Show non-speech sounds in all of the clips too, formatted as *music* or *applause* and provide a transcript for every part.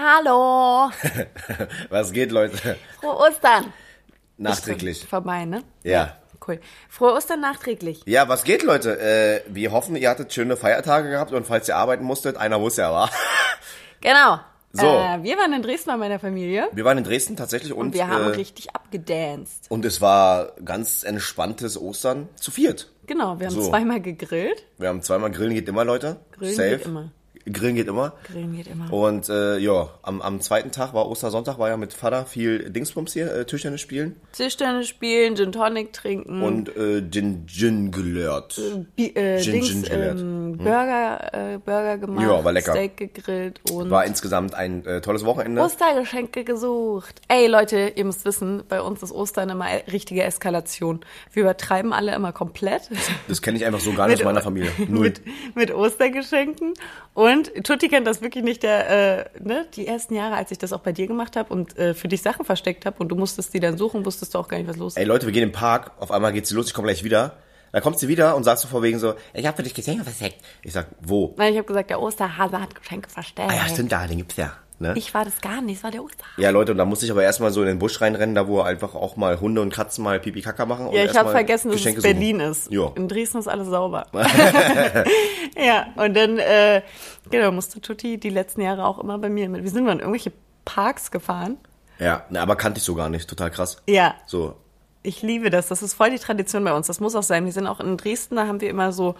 Hallo. *laughs* Was geht, Leute? Frohe Ostern. Nachträglich. Vorbei, ne? Ja. Cool. Frohe Ostern nachträglich. Ja, was geht, Leute? Äh, wir hoffen, ihr hattet schöne Feiertage gehabt und falls ihr arbeiten musstet, einer muss ja, war. *laughs* Genau. So. Äh, wir waren in Dresden bei meiner Familie Wir waren in Dresden tatsächlich und, und wir haben äh, richtig abgedanced. und es war ganz entspanntes Ostern zu viert. Genau, wir haben So. zweimal gegrillt. Wir haben zweimal Grillen geht immer, Leute. Grillen Safe. geht immer. Grillen geht immer. Grillen geht immer. Und äh, ja, am, am zweiten Tag war Ostersonntag, war ja mit Vater viel Dingsbums hier, äh, Tischtennis spielen Tischtennis spielen, Gin Tonic trinken. und äh, Gin Gin gelehrt. Bi äh, Gin- Dings, Gin gelehrt. ähm, Burger, äh, Burger gemacht. Ja, war lecker. Steak gegrillt und War insgesamt ein äh, tolles Wochenende. Ostergeschenke gesucht. Ey Leute, ihr müsst wissen, bei uns ist Ostern immer richtige Eskalation. Wir übertreiben alle immer komplett. Das kenne ich einfach so gar nicht aus meiner Familie. *laughs* Null. mit, mit Ostergeschenken. Und Tutti kennt das wirklich nicht, der, äh, ne, die ersten Jahre, als ich das auch bei dir gemacht habe und äh, für dich Sachen versteckt habe und du musstest die dann suchen, wusstest du auch gar nicht, was los ist. Ey Leute, wir gehen im Park, auf einmal geht sie los, ich komme gleich wieder. Dann kommt sie wieder und sagt so vor wegen so, ich habe für dich Geschenke versteckt. Ich sag, wo? Nein, ich habe gesagt, der Osterhase hat Geschenke versteckt. Ah ja, stimmt, da, den gibt's ja. Ne? Ich war das gar nicht, es war der Osterhase. Ja, Leute, und da musste ich aber erstmal so in den Busch reinrennen, da wo einfach auch mal Hunde und Katzen mal Pipi Kaka machen. Ja, ich habe vergessen, dass Geschenke es Berlin suchen. ist. Ja. In Dresden ist alles sauber. *laughs* *laughs* ja, und dann, äh, genau, musste Tutti die letzten Jahre auch immer bei mir mit. Wir sind mal in irgendwelche Parks gefahren. Ja, na, aber kannte ich so gar nicht, total krass. Ja, So, ich liebe das. Das ist voll die Tradition bei uns. Das muss auch sein. Wir sind auch in Dresden, da haben wir immer so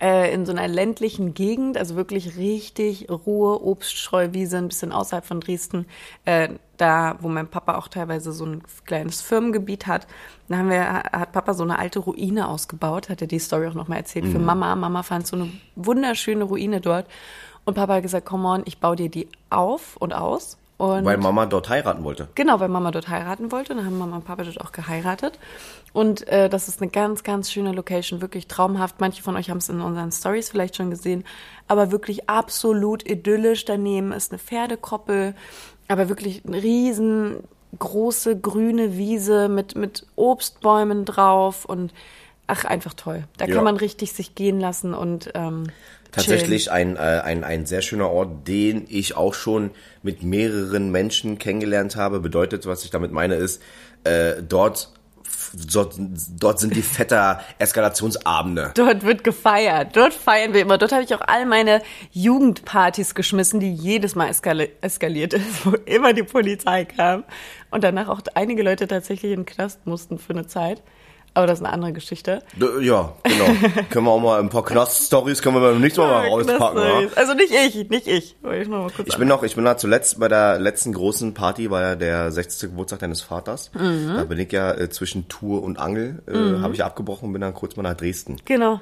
äh, in so einer ländlichen Gegend, also wirklich richtig Ruhe, Obststreuwiese, ein bisschen außerhalb von Dresden, äh, da, wo mein Papa auch teilweise so ein kleines Firmengebiet hat. Da haben wir, hat Papa so eine alte Ruine ausgebaut, hat er die Story auch nochmal erzählt für Mama. Mama fand so eine wunderschöne Ruine dort. Und Papa hat gesagt, come on, ich baue dir die auf und aus. Und weil Mama dort heiraten wollte. Genau, weil Mama dort heiraten wollte. Und dann haben Mama und Papa dort auch geheiratet. Und äh, das ist eine ganz, ganz schöne Location, wirklich traumhaft. Manche von euch haben es in unseren Stories vielleicht schon gesehen. Aber wirklich absolut idyllisch. Daneben ist eine Pferdekoppel, aber wirklich eine riesengroße grüne Wiese mit, mit Obstbäumen drauf. Und ach, einfach toll. Da Ja. kann man richtig sich gehen lassen und ähm, Tatsächlich ein, äh, ein, ein sehr schöner Ort, den ich auch schon mit mehreren Menschen kennengelernt habe. Bedeutet, was ich damit meine, ist, äh, dort, dort, dort sind die fetter Eskalationsabende. Dort wird gefeiert. Dort feiern wir immer. Dort habe ich auch all meine Jugendpartys geschmissen, die jedes Mal eskali eskaliert ist, wo immer die Polizei kam. Und danach auch einige Leute tatsächlich in den Knast mussten für eine Zeit. Aber das ist eine andere Geschichte. Ja, genau. *laughs* können wir auch mal ein paar Knast-Stories können wir beim nächsten Mal mal rauspacken. Ja? Also nicht ich, nicht ich. Ich kurz Ich bin noch, ich bin da zuletzt bei der letzten großen Party, war ja der 60. Geburtstag deines Vaters. Mhm. Da bin ich ja äh, zwischen Tour und Angel, äh, habe ich abgebrochen und bin dann kurz mal nach Dresden. Genau.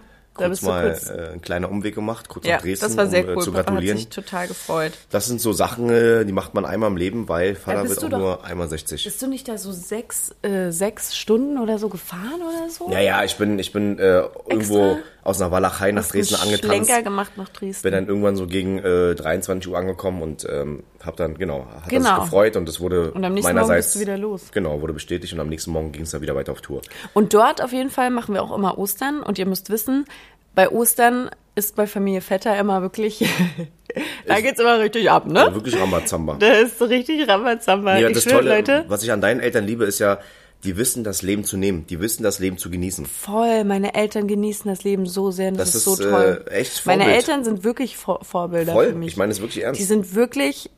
Kurz mal kurz. äh, ein kleiner Umweg gemacht, kurz Ja, nach Dresden, das war sehr um cool. äh, zu Papa hat gratulieren. sich total gefreut. Das sind so Sachen, äh, die macht man einmal im Leben, weil Vater bist wird auch doch- nur einmal 60. Bist du nicht da so sechs, äh, sechs Stunden oder so gefahren oder so? Ja, ja, ich bin, ich bin äh, irgendwo aus einer Walachei nach Dresden einen angetanzt. Schlenker gemacht nach Dresden. Bin dann irgendwann so gegen äh, 23 Uhr angekommen und ähm, hab dann, genau, hat Genau. sich gefreut und es wurde Und am nächsten Morgen meinerseits, bist du wieder los. Genau, wurde bestätigt und am nächsten Morgen ging es dann wieder weiter auf Tour. Und dort auf jeden Fall machen wir auch immer Ostern. Und ihr müsst wissen, bei Ostern ist bei Familie Vetter immer wirklich, *laughs* da geht's immer richtig ab, ne? Ja, wirklich Rambazamba. Da ist so richtig Rambazamba. Ja, ich das schwöre, Tolle, Leute, was ich an deinen Eltern liebe, ist ja, die wissen das Leben zu nehmen. Die wissen das Leben zu genießen. voll, meine Eltern genießen das Leben so sehr das, Das ist so ist, toll. äh, echt meine Vorbild. Eltern sind wirklich Vor Vorbilder Voll, für mich. ich meine es wirklich ernst. Die sind wirklich,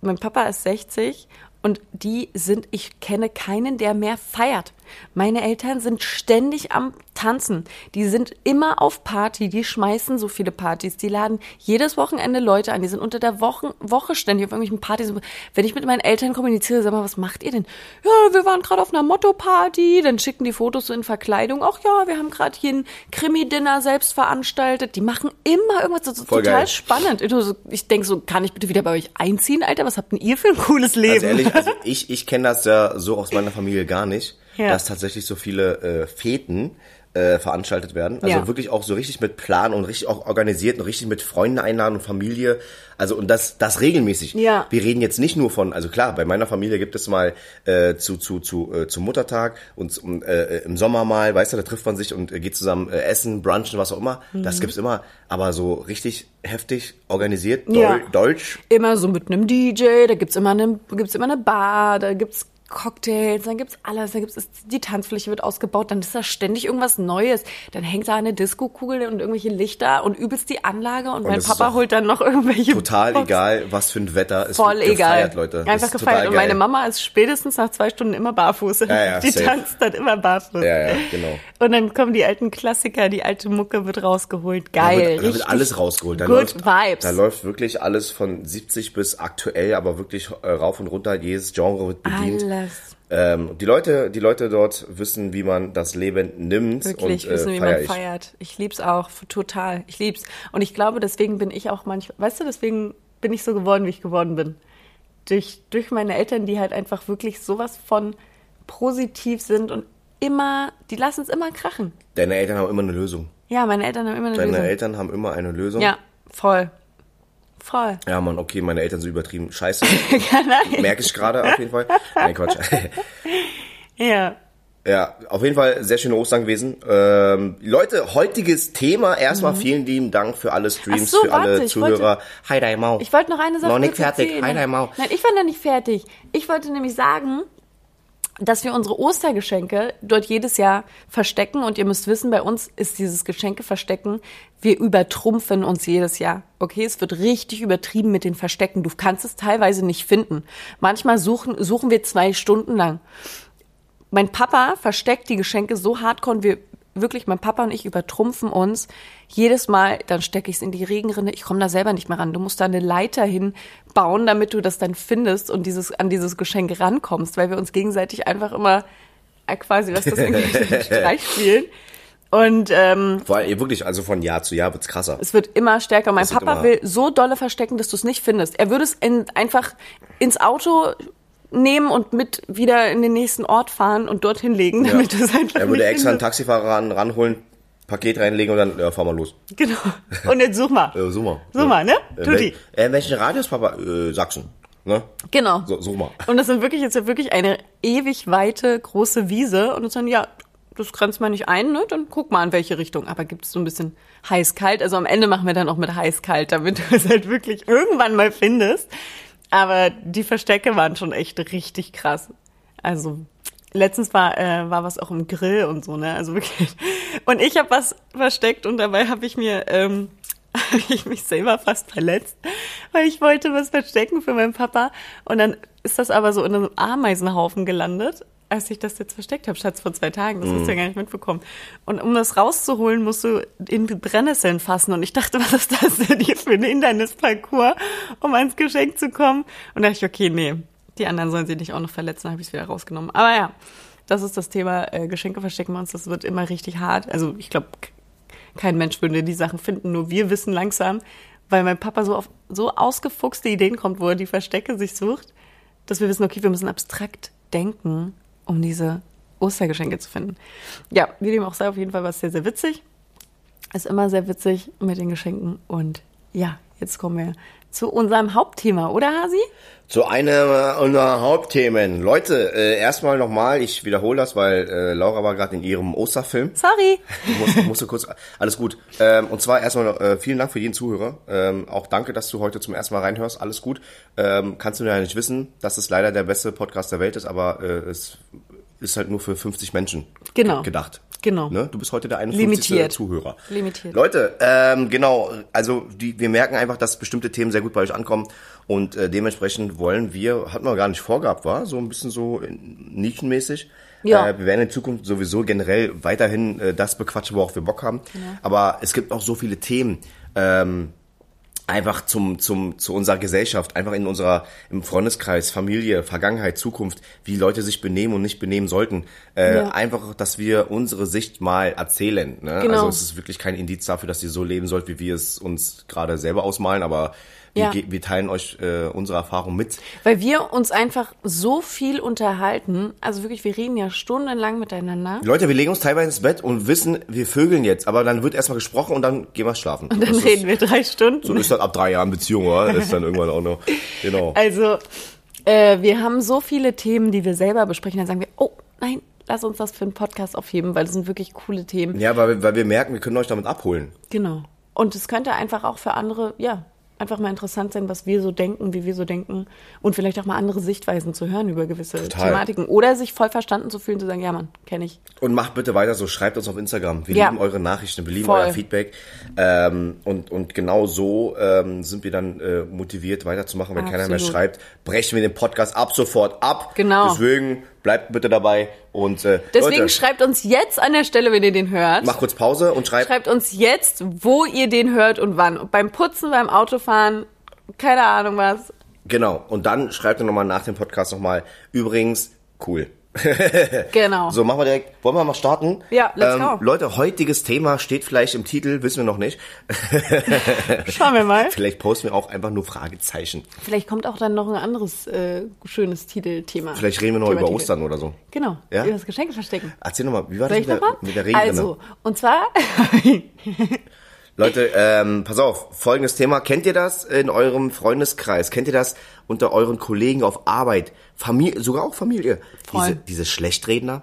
mein Papa ist 60 und die sind, ich kenne keinen, der mehr feiert. Meine Eltern sind ständig am Tanzen. Die sind immer auf Party, die schmeißen so viele Partys. Die laden jedes Wochenende Leute an. Die sind unter der Woche, Woche ständig auf irgendwelchen Partys. Wenn ich mit meinen Eltern kommuniziere, sag mal, was macht ihr denn? Ja, wir waren gerade auf einer Motto-Party. Dann schicken die Fotos so in Verkleidung. Ach ja, wir haben gerade hier ein Krimi-Dinner selbst veranstaltet. Die machen immer irgendwas so, so Voll total geil. spannend. Ich denke so, kann ich bitte wieder bei euch einziehen, Alter? Was habt denn ihr für ein cooles Leben? Ganz ehrlich, also ich, ich kenne das ja so aus meiner Familie gar nicht, Ja. dass tatsächlich so viele äh, Feten äh, veranstaltet werden. Also Ja. wirklich auch so richtig mit Plan und richtig auch organisiert und richtig mit Freunden einladen und Familie. Also und das das regelmäßig. Ja. Wir reden jetzt nicht nur von, also klar, bei meiner Familie gibt es mal äh, zu zu zu äh, zum Muttertag und zum, äh, im Sommer mal, weißt du, da trifft man sich und äh, geht zusammen äh, essen, brunchen, was auch immer. Mhm. Das gibt's immer, aber so richtig heftig organisiert, Ja. Deu Deutsch. Immer so mit einem DJ, da gibt's immer eine, gibt's immer eine Bar, da gibt's Cocktails, dann gibt's alles, da gibt's die Tanzfläche wird ausgebaut, dann ist da ständig irgendwas Neues. Dann hängt da eine Disco-Kugel und irgendwelche Lichter und übelst die Anlage und, mein es ist Papa holt dann noch irgendwelche Total Boxen. egal, was für ein Wetter. Es Voll wird egal. gefeiert, Leute. Einfach ist gefeiert. Und meine. Mama ist spätestens nach zwei Stunden immer barfuß. Ja, ja, die safe. tanzt dann immer barfuß. Ja, ja, genau. Und dann kommen die alten Klassiker, die alte Mucke wird rausgeholt. Da Geil. wird, da wird alles rausgeholt. Da good läuft, vibes. Da läuft wirklich alles von 70 bis aktuell, aber wirklich äh, rauf und runter. Jedes Genre wird bedient. Alles. Ähm, die Leute, die Leute dort wissen, wie man das Leben nimmt Wirklich und äh, wissen, wie man ich. feiert. Ich lieb's auch, total. Ich lieb's. Und ich glaube, deswegen bin ich auch manchmal, weißt du, deswegen bin ich so geworden, wie ich geworden bin. Durch, durch meine Eltern, die halt einfach wirklich sowas von positiv sind und immer, die lassen es immer krachen. Deine Eltern haben immer eine Lösung. Ja, meine Eltern haben immer eine Deine Lösung. Eltern haben immer eine Lösung. Ja, voll. Voll. Ja, Mann, okay, meine Eltern sind übertrieben scheiße. *laughs* Merke ich gerade auf jeden Fall. Nein, Quatsch. *laughs* Ja. Ja, auf jeden Fall sehr schöne Ostern gewesen. Ähm, Leute, heutiges Thema. Erstmal vielen lieben Dank für alle Streams, Mhm. So, für alle warte, ich Zuhörer. Hi, dein Mau. Ich wollte noch eine Sache Noch nicht fertig. erzählen. Hi, dein Mau. Nein, ich war noch nicht fertig. Ich wollte nämlich sagen, dass wir unsere Ostergeschenke dort jedes Jahr verstecken. Und ihr müsst wissen, bei uns ist dieses Geschenke verstecken, wir übertrumpfen uns jedes Jahr. Okay, es wird richtig übertrieben mit den Verstecken. Du kannst es teilweise nicht finden. Manchmal suchen, suchen wir zwei Stunden lang. Mein Papa versteckt die Geschenke so hardcore wir wirklich, mein Papa und ich übertrumpfen uns jedes Mal, dann stecke ich es in die Regenrinne, ich komme da selber nicht mehr ran. Du musst da eine Leiter hinbauen, damit du das dann findest und dieses, an dieses Geschenk rankommst, weil wir uns gegenseitig einfach immer äh, quasi, was das *laughs* irgendwie *laughs* Streich spielen. Und ähm, Vor allem, wirklich, also von Jahr zu Jahr wird's krasser. es wird immer stärker. Mein Es wird Papa will so dolle verstecken, dass du es nicht findest. Er würde es in, einfach ins Auto nehmen und mit wieder in den nächsten Ort fahren und dorthin legen, Ja. damit du es einfach Er würde extra einen. Taxifahrer ran, ranholen, Paket reinlegen und dann, ja, fahr mal los. Genau. Und jetzt such mal. *laughs* Äh, such mal. Such mal, ne? Äh, Tutti. wel- äh, welchen Radius, Papa? Äh, Sachsen. Ne? Genau. So, such mal. Und das sind wirklich jetzt ja wirklich eine ewig weite große Wiese und dann ja, das grenzt man nicht ein, ne? Dann guck mal in welche Richtung. Aber gibt es so ein bisschen heiß-kalt? Also am Ende machen wir dann auch mit heiß-kalt, damit du es halt wirklich irgendwann mal findest. Aber die Verstecke waren schon echt richtig krass. Also letztens war äh, war was auch im Grill und so, ne? Also wirklich. Und ich habe was versteckt und dabei habe ich mir ähm, *laughs* habe ich mich selber fast verletzt, weil ich wollte was verstecken für meinen Papa und dann ist das aber so in einem Ameisenhaufen gelandet, als ich das jetzt versteckt habe, Schatz, vor zwei Tagen. Das hast du ja gar nicht mitbekommen. Und um das rauszuholen, musst du in die Brennnesseln fassen. Und ich dachte, *laughs* was ist das denn hier für ein Hindernisparcours, um ans Geschenk zu kommen? Und da dachte ich, okay, nee, die anderen sollen sich nicht auch noch verletzen, dann habe ich es wieder rausgenommen. Aber ja, das ist das Thema äh, Geschenke verstecken bei uns. Das wird immer richtig hart. Also ich glaube, kein Mensch würde die Sachen finden, nur wir wissen langsam, weil mein Papa so auf so ausgefuchste Ideen kommt, wo er die Verstecke sich sucht, dass wir wissen, okay, wir müssen abstrakt denken, um diese Ostergeschenke zu finden. Ja, wie dem auch sei, auf jeden Fall war es sehr, sehr witzig. Ist immer sehr witzig mit den Geschenken. Und ja, jetzt kommen wir zu unserem Hauptthema, oder Hasi? Zu einem unserer Hauptthemen. Leute, äh, erstmal nochmal, ich wiederhole das, weil äh, Laura war gerade in ihrem Osterfilm. Sorry. Ich musste, musste kurz, alles gut. Ähm, und zwar erstmal noch, äh, vielen Dank für jeden Zuhörer. Ähm, auch danke, dass du heute zum ersten Mal reinhörst. Alles gut. Ähm, kannst du ja nicht wissen, dass es leider der beste Podcast der Welt ist, aber äh, es ist halt nur für 50 Menschen Genau. ge- gedacht. Genau. Ne? Du bist heute der 51. Limitiert. Zuhörer. Limitiert. Leute, ähm, genau, also die, wir merken einfach, dass bestimmte Themen sehr gut bei euch ankommen und äh, dementsprechend wollen wir, hat man gar nicht vorgehabt, war so ein bisschen so äh, nischenmäßig. Ja. Äh, wir werden in Zukunft sowieso generell weiterhin äh, das bequatschen, worauf wir Bock haben. Aber es gibt auch so viele Themen. Ähm, einfach zum, zum, zu unserer Gesellschaft, einfach in unserer, im Freundeskreis, Familie, Vergangenheit, Zukunft, wie Leute sich benehmen und nicht benehmen sollten. Äh, Ja. Einfach, dass wir unsere Sicht mal erzählen. Ne? Genau. Also es ist wirklich kein Indiz dafür, dass ihr so leben sollt, wie wir es uns gerade selber ausmalen, aber Ja. ge- wir teilen euch äh, unsere Erfahrung mit. Weil wir uns einfach so viel unterhalten. Also wirklich, wir reden ja stundenlang miteinander. Leute, wir legen uns teilweise ins Bett und wissen, wir vögeln jetzt, aber dann wird erstmal gesprochen und dann gehen wir schlafen. Und dann reden wir drei Stunden. So ist das ab drei Jahren Beziehung, oder? Ist dann irgendwann auch noch. Genau. Also, äh, wir haben so viele Themen, die wir selber besprechen. Dann sagen wir, oh nein, lass uns das für einen Podcast aufheben, weil das sind wirklich coole Themen. Ja, weil, wir- weil wir merken, wir können euch damit abholen. Genau. Und es könnte einfach auch für andere, ja, einfach mal interessant sein, was wir so denken, wie wir so denken und vielleicht auch mal andere Sichtweisen zu hören über gewisse Total. Thematiken oder sich voll verstanden zu fühlen, zu sagen, ja Mann, kenne ich. Und macht bitte weiter so, schreibt uns auf Instagram. Wir Ja. lieben eure Nachrichten, wir lieben Voll. euer Feedback. Ähm, und, und genau so ähm, sind wir dann äh, motiviert weiterzumachen. Wenn keiner mehr Absolut. schreibt, brechen wir den Podcast ab sofort ab. Genau. Deswegen bleibt bitte dabei. Und äh, Deswegen Leute, schreibt uns jetzt an der Stelle, wenn ihr den hört. mach kurz Pause und schreibt. Schreibt uns jetzt, wo ihr den hört und wann. Und beim Putzen, beim Autofahren, keine Ahnung was. Genau. Und dann schreibt ihr nochmal nach dem Podcast nochmal. Übrigens, cool. *laughs* Genau. So, machen wir direkt. Wollen wir mal starten? Ähm, Ja, let's go. Leute, heutiges Thema steht vielleicht im Titel, wissen wir noch nicht. *laughs* Schauen wir mal. Vielleicht posten wir auch einfach nur Fragezeichen. Vielleicht kommt auch dann noch ein anderes äh, schönes Titelthema. Vielleicht reden wir noch Thema über Titel. Ostern oder so. Genau. Ja? Über das Geschenke verstecken. Erzähl nochmal, wie war Soll das mit der, mit der Regenrinne? Also, und zwar, *laughs* Leute, ähm, pass auf, folgendes Thema. Kennt ihr das in eurem Freundeskreis? Kennt ihr das unter euren Kollegen auf Arbeit? Familie, sogar auch Familie. Voll. Diese, diese Schlechtredner?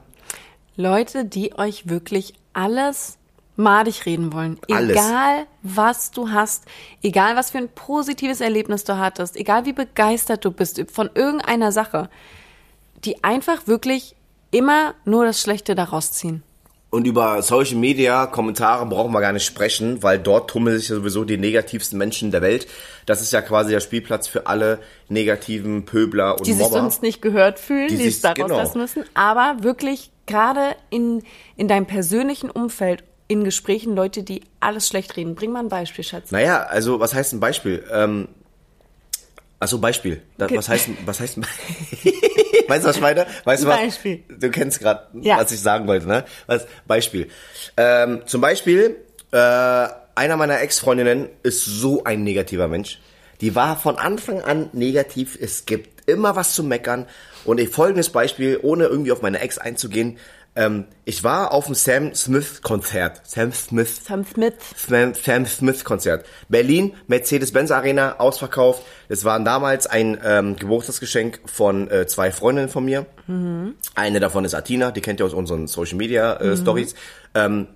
Leute, die euch wirklich alles madig reden wollen. Alles. Egal, was du hast, egal, was für ein positives Erlebnis du hattest, egal, wie begeistert du bist von irgendeiner Sache, die einfach wirklich immer nur das Schlechte daraus ziehen. Und über Social Media Kommentare brauchen wir gar nicht sprechen, weil dort tummeln sich ja sowieso die negativsten Menschen der Welt. Das ist ja quasi der Spielplatz für alle negativen Pöbler und die sich Mobber. sonst nicht gehört fühlen, Die die, sich- es daraus genau. lassen müssen, aber wirklich gerade in, in deinem persönlichen Umfeld, in Gesprächen, Leute, die alles schlecht reden. Bring mal ein Beispiel, Schatz. Naja, also was heißt ein Beispiel? Ähm, also Beispiel. Da, was heißt was heißt *laughs* Weißt du was ich meine? Weißt du was? Beispiel. Du kennst gerade, Ja. was ich sagen wollte, ne? Was Beispiel. Ähm, zum Beispiel äh, einer meiner Ex-Freundinnen ist so ein negativer Mensch. Die war von Anfang an negativ. Es gibt immer was zu meckern. Und ich folgendes Beispiel, ohne irgendwie auf meine Ex einzugehen. Ähm, ich war auf dem Sam Smith Konzert. Sam Smith Sam Smith. Sam, Sam Smith Konzert. Berlin, Mercedes-Benz Arena, ausverkauft. Es war damals ein ähm, Geburtstagsgeschenk von äh, zwei Freundinnen von mir. Eine davon ist Atina, die kennt ihr aus unseren Social Media äh, Stories. Ähm,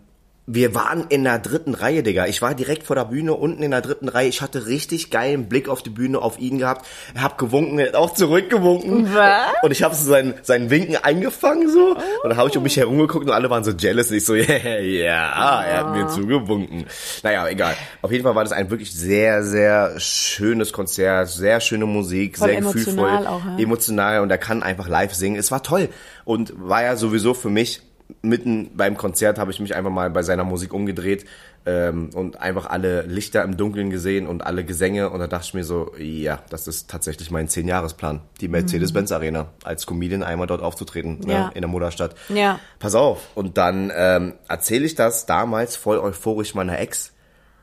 wir waren in der dritten Reihe, Digga. Ich war direkt vor der Bühne, unten in der dritten Reihe. Ich hatte richtig geilen Blick auf die Bühne, auf ihn gehabt. Er hat gewunken, er hat auch zurückgewunken. Was? Und ich habe so sein, sein Winken eingefangen so. Und dann habe ich um mich herum geguckt und alle waren so jealous. Und ich so, *laughs* ja, ja, er hat mir zugewunken. Naja, egal. Auf jeden Fall war das ein wirklich sehr, sehr schönes Konzert. Sehr schöne Musik, Voll sehr emotional gefühlvoll. auch, ja. Emotional und er kann einfach live singen. Es war toll. Und war ja sowieso für mich mitten beim Konzert habe ich mich einfach mal bei seiner Musik umgedreht ähm, und einfach alle Lichter im Dunkeln gesehen und alle Gesänge und da dachte ich mir so, ja, das ist tatsächlich mein Zehnjahresplan, die Mercedes-Benz Arena als Comedian einmal dort aufzutreten ne, Ja. in der Mutterstadt. Ja. Pass auf und dann ähm, erzähle ich das damals voll euphorisch meiner Ex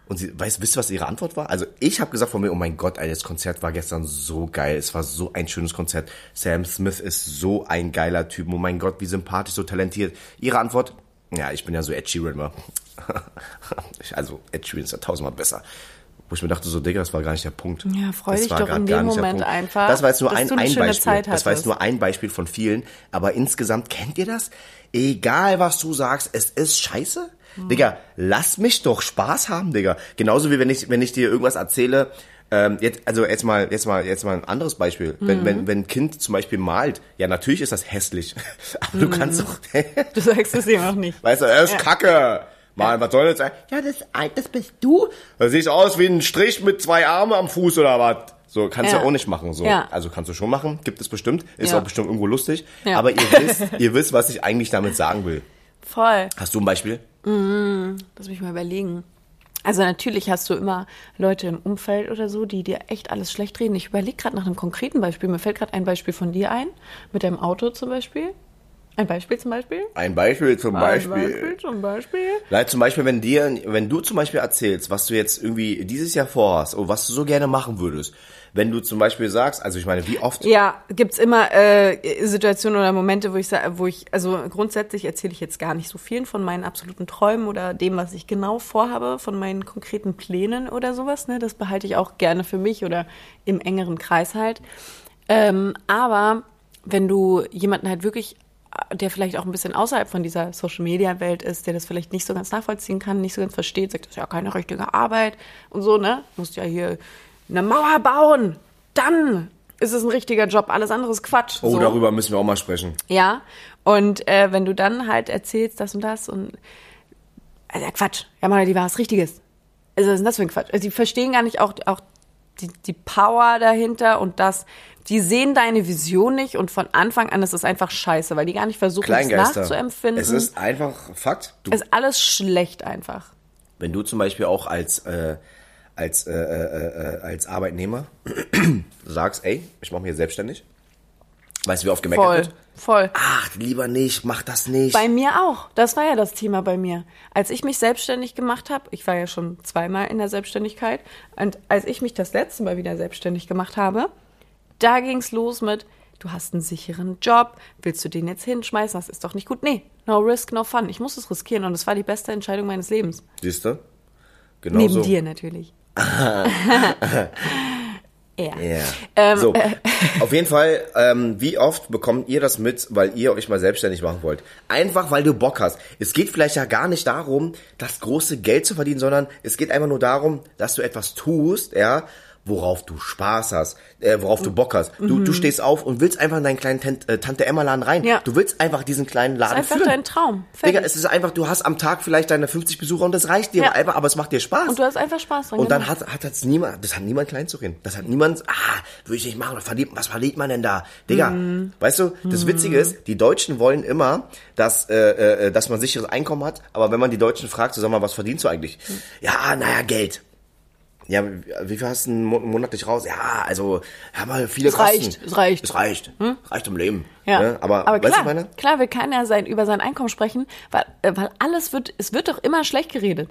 und sie weiß, wisst ihr, was ihre Antwort war? Also ich habe gesagt von mir, oh mein Gott, Alter, das Konzert war gestern so geil. Es war so ein schönes Konzert. Sam Smith ist so ein geiler Typ. Oh mein Gott, wie sympathisch, so talentiert. Ihre Antwort? Ja, ich bin ja so Ed Sheeran war. *laughs* also Ed Sheeran ist ja tausendmal besser. Wo ich mir dachte, so Digga, das war gar nicht der Punkt. Ja, freu Das dich war doch in gar dem Moment einfach, Das war jetzt nur ein, ein Beispiel. Das war jetzt nur ein Beispiel von vielen. Aber insgesamt kennt ihr das? Egal was du sagst, es ist scheiße. Digga, lass mich doch Spaß haben, Digga. Genauso wie wenn ich, wenn ich dir irgendwas erzähle, ähm, jetzt, also jetzt mal, jetzt mal, jetzt mal ein anderes Beispiel. Wenn, wenn, wenn ein Kind zum Beispiel malt, ja, natürlich ist das hässlich. *laughs* Aber du kannst doch, *laughs* Du sagst es ihm auch nicht. weißt du, er ist Ja. Kacke. Mal, was soll das sein? Ja, das, das bist du. Da siehst aus wie ein Strich mit zwei Armen am Fuß oder was. So, kannst du Ja. auch nicht machen, so. Ja. Also kannst du schon machen, gibt es bestimmt. Ist Ja. auch bestimmt irgendwo lustig. Ja. Aber ihr wisst, ihr wisst, was ich eigentlich damit sagen will. Voll. Hast du ein Beispiel? Lass mich mal überlegen. Also natürlich hast du immer Leute im Umfeld oder so, die dir echt alles schlecht reden. Ich überlege gerade nach einem konkreten Beispiel. Mir fällt gerade ein Beispiel von dir ein, mit deinem Auto zum Beispiel. Ein Beispiel zum Beispiel? Ein Beispiel zum Beispiel. Ein Beispiel zum Beispiel. Nein, zum Beispiel, wenn dir, wenn du zum Beispiel erzählst, was du jetzt irgendwie dieses Jahr vorhast und was du so gerne machen würdest, wenn du zum Beispiel sagst, also ich meine, wie oft? Ja, gibt's immer äh, Situationen oder Momente, wo ich sage, wo ich, also grundsätzlich erzähle ich jetzt gar nicht so vielen von meinen absoluten Träumen oder dem, was ich genau vorhabe, von meinen konkreten Plänen oder sowas. Ne? Das behalte ich auch gerne für mich oder im engeren Kreis halt. Ähm, aber wenn du jemanden halt wirklich der vielleicht auch ein bisschen außerhalb von dieser Social Media Welt ist, der das vielleicht nicht so ganz nachvollziehen kann, nicht so ganz versteht, sagt, das ist ja keine richtige Arbeit und so, ne? Musst ja hier eine Mauer bauen, dann ist es ein richtiger Job, alles andere ist Quatsch. Oh, so. darüber müssen wir auch mal sprechen. Ja, und äh, wenn du dann halt erzählst das und das und also ja, Quatsch, ja mal, die war was Richtiges. Also was ist denn das für ein Quatsch? Also die verstehen gar nicht auch, auch die, die Power dahinter und das, die sehen deine Vision nicht und von Anfang an ist es einfach scheiße, weil die gar nicht versuchen, es nachzuempfinden. Es ist einfach Fakt. Du, es ist alles schlecht einfach. wenn du zum Beispiel auch als, äh, als, äh, äh, äh, als Arbeitnehmer *clears throat* sagst, ey, ich mache mich jetzt selbstständig. Weißt du, wie oft gemeckert Voll, wird? voll. Ach, lieber nicht, mach das nicht. Bei mir auch. Das war ja das Thema bei mir. Als ich mich selbstständig gemacht habe, ich war ja schon zweimal in der Selbstständigkeit, und als ich mich das letzte Mal wieder selbstständig gemacht habe, da ging's los mit, du hast einen sicheren Job, willst du den jetzt hinschmeißen? Das ist doch nicht gut. Nee, no risk, no fun. Ich muss es riskieren und es war die beste Entscheidung meines Lebens. Siehst du? Genau Neben so. dir natürlich. *laughs* ja. Ja. Ähm, so, *laughs* auf jeden Fall, ähm, wie oft bekommt ihr das mit, weil ihr euch mal selbstständig machen wollt? Einfach, weil du Bock hast. Es geht vielleicht ja gar nicht darum, das große Geld zu verdienen, sondern es geht einfach nur darum, dass du etwas tust, ja, worauf du Spaß hast, äh, worauf du Bock hast. Du, du stehst auf und willst einfach in deinen kleinen Tant äh, Tante-Emma-Laden rein. Mhm. Ja. Du willst einfach diesen kleinen Das Laden ist einfach führen. dein Traum. Digga, Fertig. es ist einfach, du hast am Tag vielleicht deine 50 Besucher und das reicht dir Ja. einfach, aber es macht dir Spaß. und du hast einfach Spaß dran. Und dann genau. hat, hat das niemand, das hat niemand klein zu reden. Das hat niemand, ah, würde ich nicht machen, was verdient, was verdient man denn da? Digga, Mhm. weißt du, das Witzige ist, die Deutschen wollen immer, dass, äh, äh, dass man sicheres Einkommen hat, aber wenn man die Deutschen fragt, so sag mal, was verdienst du eigentlich? Mhm. Ja, naja, Geld. Ja, wie viel hast du mo- monatlich raus? Ja, also, ja, mal viele Es Kosten. reicht, es reicht. Es reicht. Reicht im Leben. Ja, Ne? Aber, aber klar, meine? klar will keiner sein, über sein Einkommen sprechen, weil, äh, weil alles wird, es wird doch immer schlecht geredet.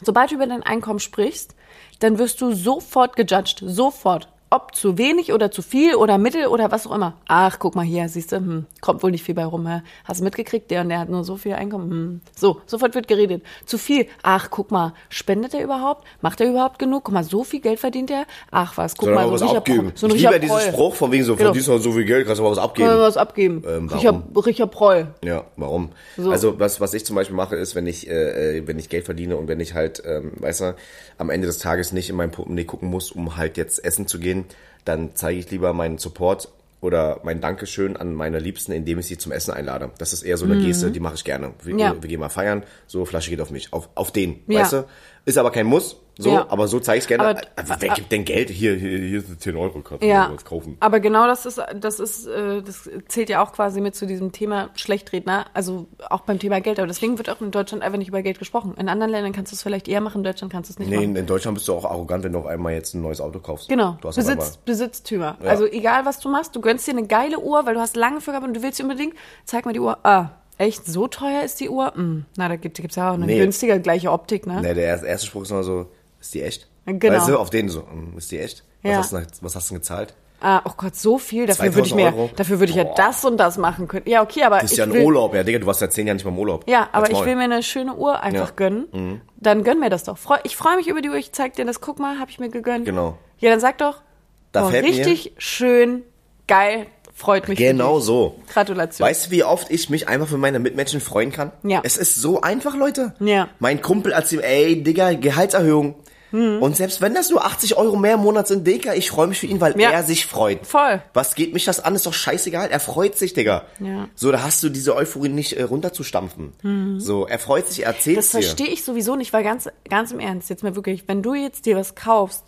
Sobald du über dein Einkommen sprichst, dann wirst du sofort gejudged, sofort. Ob zu wenig oder zu viel oder mittel oder was auch immer. Ach, guck mal hier, siehst du, hm, kommt wohl nicht viel bei rum. Hä? Hast du mitgekriegt, der und der hat nur so viel Einkommen. Hm. So, sofort wird geredet. Zu viel. Ach, guck mal, spendet er überhaupt? Macht er überhaupt genug? Guck mal, so viel Geld verdient er? Ach was, guck Soll mal, mal was so abgeben. Pro- so ein ich liebe diesen. Spruch von wegen so, Genau. verdienst du so viel Geld, kannst du mal was abgeben. Wir was abgeben. Ähm, Richard, Richard Proll. Ja, warum? So. Also was, was ich zum Beispiel mache, ist, wenn ich, äh, äh, wenn ich Geld verdiene und wenn ich halt, ähm, weißt du, am Ende des Tages nicht in mein Portemonnaie gucken muss, um halt jetzt essen zu gehen, dann zeige ich lieber meinen Support oder mein Dankeschön an meine Liebsten, indem ich sie zum Essen einlade. Das ist eher so eine Geste, die mache ich gerne. Wir, Mhm. Ja. wir gehen mal feiern, so Flasche geht auf mich, auf, auf den, Ja. weißt du? Ist aber kein Muss, so, Ja. aber so zeige ich gerne. Aber- Aber, wer gibt denn Geld? Hier, hier, hier sind 10 Euro, kannst du Ja, was kaufen. aber genau das ist, das ist, äh, das zählt ja auch quasi mit zu diesem Thema Schlechtredner, also auch beim Thema Geld. Aber deswegen wird auch in Deutschland einfach nicht über Geld gesprochen. In anderen Ländern kannst du es vielleicht eher machen, in Deutschland kannst du es nicht Nee, machen. in Deutschland bist du auch arrogant, wenn du auf einmal jetzt ein neues Auto kaufst. Genau, Du hast Besitz, Besitztümer. Ja. Also egal, was du machst, du gönnst dir eine geile Uhr, weil du hast lange für gehabt und du willst sie unbedingt, zeig mal die Uhr. Ah, echt, so teuer ist die Uhr? Hm, na, da gibt es ja auch eine Nee. günstige, gleiche Optik, ne? Ne, der erste, Spruch ist immer so, ist die echt? Genau. Weißt du, auf den so, hm, ist die echt? Was, Ja. hast, du, denn- was hast du denn gezahlt? Ah, oh Gott, so viel, dafür würde ich 2000 mir, Euro? dafür würde ich ja das und das machen können. Ja, okay, aber Das ist ja ein will, Urlaub, ja, Digga, du warst ja zehn Jahre nicht mal im Urlaub. Ja, aber ich will mir eine schöne Uhr einfach Ja. Mhm. gönnen. Dann gönn mir das doch. Freu, ich freue mich über die Uhr. Ich zeig dir das. Guck mal, habe ich mir gegönnt. Genau. Ja, dann sag doch. Da oh, fällt mir- richtig schön, geil, freut mich. Genau so. Gratulation. Weißt du, wie oft ich mich einfach für meine Mitmenschen freuen kann? Ja. Es ist so einfach, Leute. Ja. Mein Kumpel erzählt, ey, Digga, Gehaltserhöhung. Hm. Und selbst wenn das nur 80 Euro mehr im Monat sind, Digga, ich freue mich für ihn, weil Ja. er sich freut. Voll. Was geht mich das an? Ist doch scheißegal. Er freut sich, Digga. Ja. So, da hast du diese Euphorie nicht äh, runterzustampfen. So, er freut sich, er erzählt das verstehe ich sowieso nicht, weil ganz, ganz im Ernst, jetzt mal wirklich, wenn du jetzt dir was kaufst,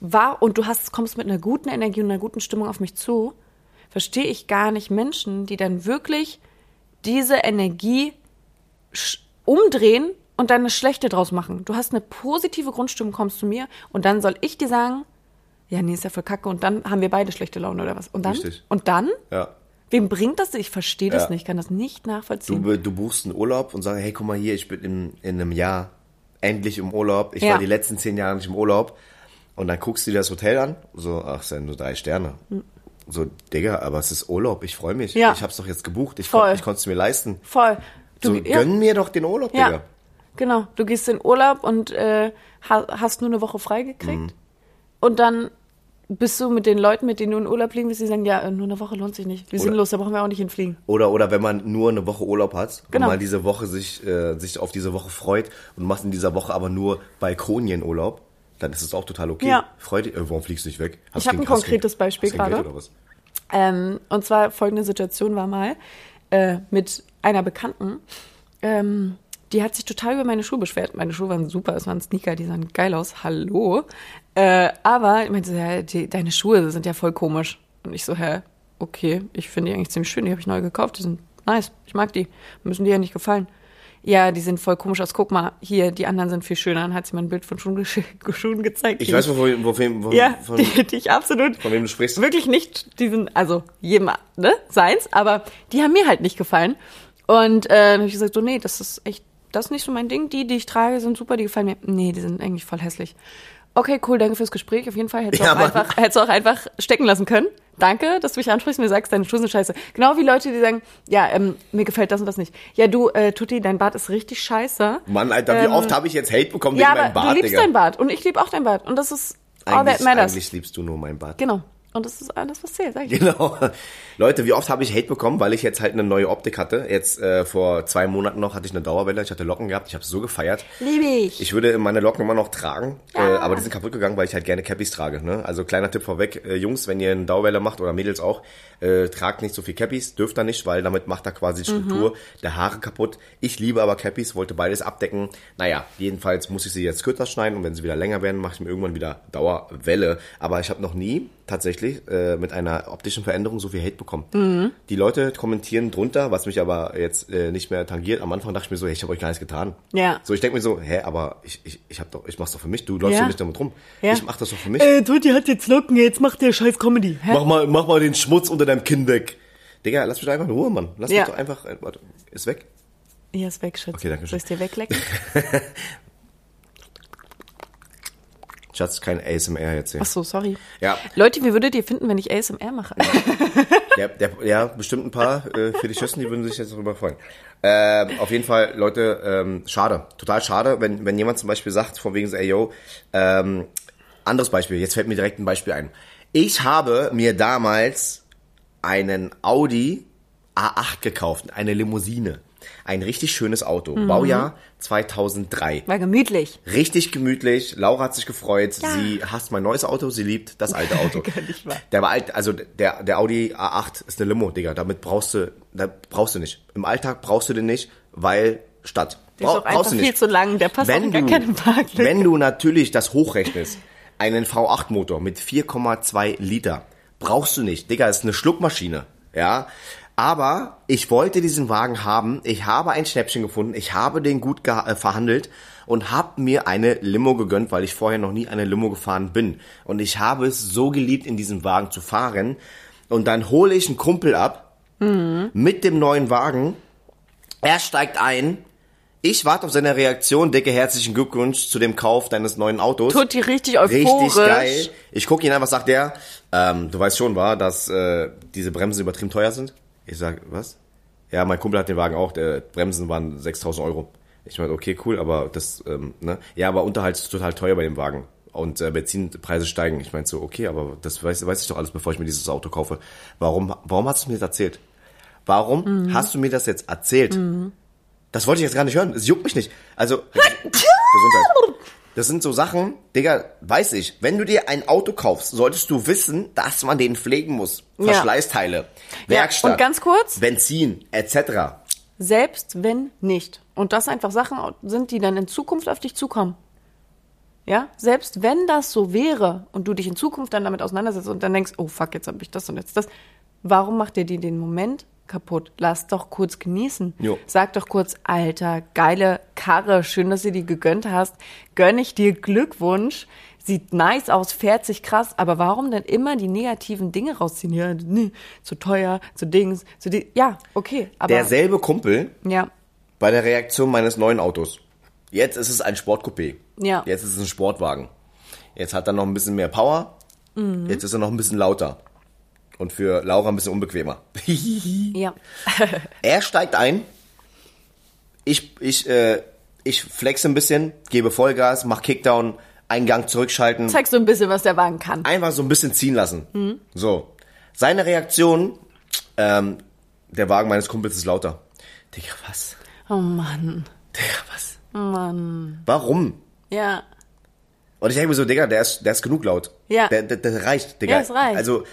war und du hast, kommst mit einer guten Energie und einer guten Stimmung auf mich zu, verstehe ich gar nicht Menschen, die dann wirklich diese Energie umdrehen und dann eine schlechte draus machen. Du hast eine positive Grundstimmung, kommst zu mir und dann soll ich dir sagen, ja, nee, ist ja voll kacke und dann haben wir beide schlechte Laune oder was. Und dann? Richtig. Und dann? Ja. Wem bringt das? Ich verstehe das Ja. nicht, kann das nicht nachvollziehen. Du, du buchst einen Urlaub und sagst, hey, guck mal hier, ich bin in, in einem Jahr endlich im Urlaub. Ich Ja. war die letzten zehn Jahre nicht im Urlaub. Und dann guckst du dir das Hotel an. So, ach, sind nur drei Sterne. So, Digga, aber es ist Urlaub, ich freue mich. Ja. Ich hab's doch jetzt gebucht. Ich, Voll. kon, ich konnte es mir leisten. Voll. Du, So, ja. gönn mir doch den Urlaub, Ja, Digga. genau. Du gehst in Urlaub und äh, ha- hast nur eine Woche freigekriegt. Mhm. Und dann bist du mit den Leuten, mit denen du in Urlaub fliegen willst, die sagen, ja, nur eine Woche lohnt sich nicht. Wir sind los, da brauchen wir auch nicht hinfliegen. Oder, oder wenn man nur eine Woche Urlaub hat Genau. und man diese Woche sich, äh, sich auf diese Woche freut und macht in dieser Woche aber nur Balkonienurlaub, dann ist es auch total okay. Ja. Freu dich, äh, warum fliegst du nicht weg? Hast Ich hab kein- ein hast konkretes Beispiel gerade. Ähm, und zwar folgende Situation war mal äh, mit einer Bekannten. Ähm, die hat sich total über meine Schuhe beschwert. Meine Schuhe waren super, es waren Sneaker, die sahen geil aus. Hallo. Äh, aber ich meinte, ja, die, deine Schuhe sind ja voll komisch. Und ich so, hä, okay, ich finde die eigentlich ziemlich schön. Die habe ich neu gekauft. Die sind nice. Ich mag die. Müssen dir ja nicht gefallen. Ja, die sind voll komisch aus. Guck mal, hier, die anderen sind viel schöner. Dann hat sie mir ein Bild von Schuhen, ge *laughs* Schuhen gezeigt. Ich weiß, wovon, wovon, von, ja, von, die, die ich absolut. von wem du sprichst. Wirklich nicht diesen, also jedem, ne, seins, aber die haben mir halt nicht gefallen. Und äh, dann habe ich gesagt, so, nee, das ist echt, das ist nicht so mein Ding. Die, die ich trage, sind super, die gefallen mir. Nee, die sind eigentlich voll hässlich. Okay, cool, danke fürs Gespräch. Auf jeden Fall hättest du Ja, auch, einfach, hättest du auch einfach stecken lassen können. Danke, dass du mich ansprichst und mir sagst, deine Schuhe sind scheiße. Genau wie Leute, die sagen, ja, ähm, mir gefällt das und das nicht. Ja, du, äh, Tutti, dein Bart ist richtig scheiße. Mann, Alter, wie Ähm, oft habe ich jetzt Hate bekommen Ja, wegen meinem Bart, du liebst Digga? dein Bart und ich liebe auch dein Bart. Und das ist all that Eigentlich, matters. eigentlich liebst du nur mein Bart. Genau. Und das ist alles, was zählt, sag ich. Genau. *laughs* Leute, wie oft habe ich Hate bekommen, weil ich jetzt halt eine neue Optik hatte. Jetzt äh, vor zwei Monaten noch hatte ich eine Dauerwelle, ich hatte Locken gehabt, ich habe so gefeiert. Liebe ich. Ich würde meine Locken immer noch tragen, Ja. äh, aber die sind kaputt gegangen, weil ich halt gerne Cappies trage. Ne? Also kleiner Tipp vorweg, äh, Jungs, wenn ihr eine Dauerwelle macht oder Mädels auch, äh, tragt nicht so viel Cappies, dürft ihr nicht, weil damit macht er quasi die Struktur der Haare kaputt. Ich liebe aber Cappies, wollte beides abdecken. Naja, jedenfalls muss ich sie jetzt kürzer schneiden und wenn sie wieder länger werden, mache ich mir irgendwann wieder Dauerwelle. Aber ich habe noch nie tatsächlich äh, mit einer optischen Veränderung so viel Hate bekommen. Die Leute kommentieren drunter, was mich aber jetzt äh, nicht mehr tangiert. Am Anfang dachte ich mir so, hey, ich habe euch gar nichts getan. Ja. So, ich denke mir so, hä, aber ich, ich, ich hab doch, ich mach's doch für mich. Du läufst Ja. nicht damit rum. Ja. Ich mach das doch für mich. Äh, Tutti hat jetzt Locken, jetzt macht der scheiß Comedy. Hä? Mach mal, mach mal den Schmutz unter deinem Kinn weg. Digga, lass mich doch einfach in Ruhe, Mann. Lass Ja. mich doch einfach, äh, warte, ist weg. Ja, ist weg, Schatz. Okay, danke Soll schön. ich dir weglecken? *laughs* Schatz, kein ASMR jetzt hier. Ach so, sorry. Ja. Leute, wie würdet ihr finden, wenn ich ASMR mache? Der, der, ja, bestimmt ein paar äh, für die Schüssen, die würden sich jetzt darüber freuen. Ähm, auf jeden Fall, Leute, ähm, schade. Total schade, wenn, wenn jemand zum Beispiel sagt, von wegen so, ey, yo, ähm, anderes Beispiel, jetzt fällt mir direkt ein Beispiel ein. Ich habe mir damals einen Audi A8 gekauft, eine Limousine. Ein richtig schönes Auto. Baujahr 2003. War gemütlich. Richtig gemütlich. Laura hat sich gefreut. Sie hasst mein neues Auto. Sie liebt das alte Auto. *laughs* Nicht wahr. Der war alt, also der, der Audi A8 ist eine Limo, Digga. Damit brauchst du, da brauchst du nicht. Im Alltag brauchst du den nicht, weil Stadt. Der ist auch einfach viel zu lang. Der passt auch in gar keine Parklücke. wenn du natürlich das hochrechnest, einen V8-Motor mit 4,2 Liter, brauchst du nicht. Digga, ist eine Schluckmaschine. Ja. Aber ich wollte diesen Wagen haben. Ich habe ein Schnäppchen gefunden. Ich habe den gut äh, verhandelt und habe mir eine Limo gegönnt, weil ich vorher noch nie eine Limo gefahren bin. Und ich habe es so geliebt, in diesem Wagen zu fahren. Und dann hole ich einen Kumpel ab mit dem neuen Wagen. Er steigt ein. Ich warte auf seine Reaktion. Dicke herzlichen Glückwunsch zu dem Kauf deines neuen Autos. Tutti richtig euphorisch. Richtig geil. Ich gucke ihn an, was sagt der? Ähm, du weißt schon, war, dass äh, diese Bremsen übertrieben teuer sind? Ich sag, was? Ja, mein Kumpel hat den Wagen auch. Der Bremsen waren 6000 Euro. Ich meine, okay, cool, aber das, ähm, ne? Ja, aber Unterhalt ist total teuer bei dem Wagen. Und äh, Benzinpreise steigen. Ich meine so, okay, aber das weiß, weiß ich doch alles, bevor ich mir dieses Auto kaufe. Warum, warum hast du mir das erzählt? Warum Mhm. hast du mir das jetzt erzählt? Das wollte ich jetzt gar nicht hören. Es juckt mich nicht. Also, Gesundheit. Das sind so Sachen, Digga, weiß ich. Wenn du dir ein Auto kaufst, solltest du wissen, dass man den pflegen muss. Ja. Verschleißteile, Werkstatt, und ganz kurz? Benzin, etc. Selbst wenn nicht. Und das einfach Sachen sind, die dann in Zukunft auf dich zukommen. Ja, selbst wenn das so wäre und du dich in Zukunft dann damit auseinandersetzt und dann denkst, oh fuck, jetzt habe ich das und jetzt das, warum macht dir die den Moment kaputt. Lass doch kurz genießen. Jo. Sag doch kurz, Alter, geile Karre, schön, dass du die gegönnt hast. Gönn ich dir Glückwunsch. Sieht nice aus, fährt sich krass, aber warum denn immer die negativen Dinge rausziehen? Ja, nee, zu teuer, zu Dings, zu die. Ja, okay, aber. Derselbe Kumpel ja, bei der Reaktion meines neuen Autos. Jetzt ist es ein Sportcoupé. Ja. Jetzt ist es ein Sportwagen. Jetzt hat er noch ein bisschen mehr Power. Mhm. Jetzt ist er noch ein bisschen lauter. Und für Laura ein bisschen unbequemer. *laughs* ja. *laughs* er steigt ein. Ich, ich, äh, ich flexe ein bisschen, gebe Vollgas, mach Kickdown, einen Gang zurückschalten. Zeigst du ein bisschen, was der Wagen kann. einfach so ein bisschen ziehen lassen. So. Seine Reaktion, ähm, der Wagen meines Kumpels ist lauter. Digga, was? Oh Mann. Digga, was? Mann. Warum? Ja. Und ich denke mir so, Digga, der ist, der ist genug laut. Ja. Der, der, der reicht, Digga. Ja, es reicht. Also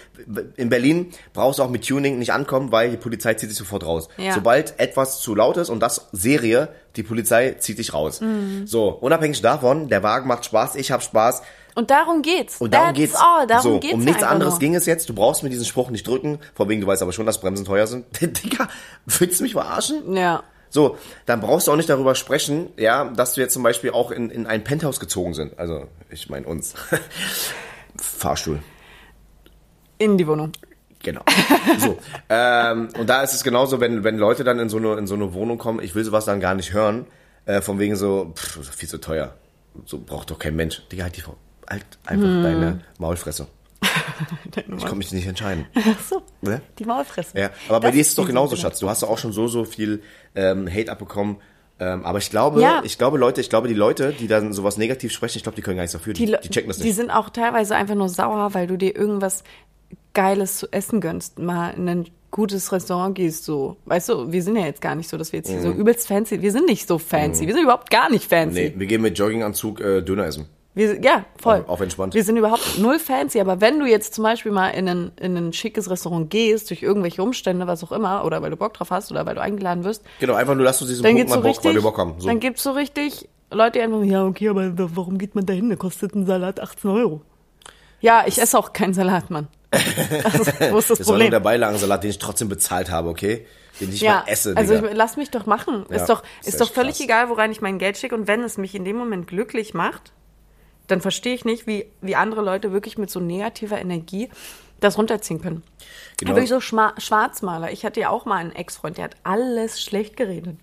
in Berlin brauchst du auch mit Tuning nicht ankommen, weil die Polizei zieht sich sofort raus. Ja. Sobald etwas zu laut ist und das Serie, die Polizei zieht dich raus. Mhm. So, unabhängig davon, der Wagen macht Spaß, ich hab Spaß. Und darum geht's. Und darum That's geht's. All. Darum so, geht's um nichts anderes nur. ging es jetzt. Du brauchst mir diesen Spruch nicht drücken. Vor wegen, du weißt aber schon, dass Bremsen teuer sind. *laughs* Digga, willst du mich verarschen? Ja. So, dann brauchst du auch nicht darüber sprechen, ja, dass du jetzt zum Beispiel auch in, in ein Penthouse gezogen sind. Also, ich meine uns. *laughs* Fahrstuhl. In die Wohnung. Genau. So. ähm, und da ist es genauso, wenn, wenn Leute dann in so, eine, in so eine Wohnung kommen, ich will sowas dann gar nicht hören, äh, von wegen so, pff, viel zu teuer. So braucht doch kein Mensch. Digga, halt, die, halt einfach Hm. deine Maulfresse. *laughs* Ich konnte mich nicht entscheiden. Ach so. Ne? Die Maulfresse. Ja, aber bei Das dir ist es doch die genauso, Schatz. Du hast doch auch schon so, so viel ähm, Hate abbekommen. Ähm, aber ich glaube, Ja. ich glaube, Leute, ich glaube, die Leute, die dann sowas negativ sprechen, ich glaube, die können gar nichts dafür. Die, Die, die, checken das die nicht. sind auch teilweise einfach nur sauer, weil du dir irgendwas Geiles zu essen gönnst, mal in ein gutes Restaurant gehst, so. Weißt du, wir sind ja jetzt gar nicht so, dass wir jetzt hier so übelst fancy, wir sind nicht so fancy, wir sind überhaupt gar nicht fancy. Mhm. nee, wir gehen mit Jogginganzug äh, Döner essen. Wir, ja, voll. Auf entspannt. Wir sind überhaupt null fancy, aber wenn du jetzt zum Beispiel mal in ein, in ein schickes Restaurant gehst, durch irgendwelche Umstände, was auch immer, oder weil du Bock drauf hast oder weil du eingeladen wirst, Genau, einfach nur lass uns diesen Punkt mal so Bock, weil richtig, wir Bock haben. So. dann gibt's so richtig Leute, die einfach, ja, okay, aber wa- warum geht man da hin? Da kostet ein Salat 18 Euro. Ja, ich esse auch keinen Salat, Mann. *laughs* Also, wo ist das, das war nur Problem? der Beilagensalat, den ich trotzdem bezahlt habe, okay? Den ich ja, mal esse, also ich, lass mich doch machen. Ja, ist doch, ist ist doch völlig krass. egal, worein ich mein Geld schicke. Und wenn es mich in dem Moment glücklich macht, dann verstehe ich nicht, wie, wie andere Leute wirklich mit so negativer Energie das runterziehen können. Genau. Wirklich so Schma Schwarzmaler. Ich hatte ja auch mal einen Ex-Freund, der hat alles schlecht geredet.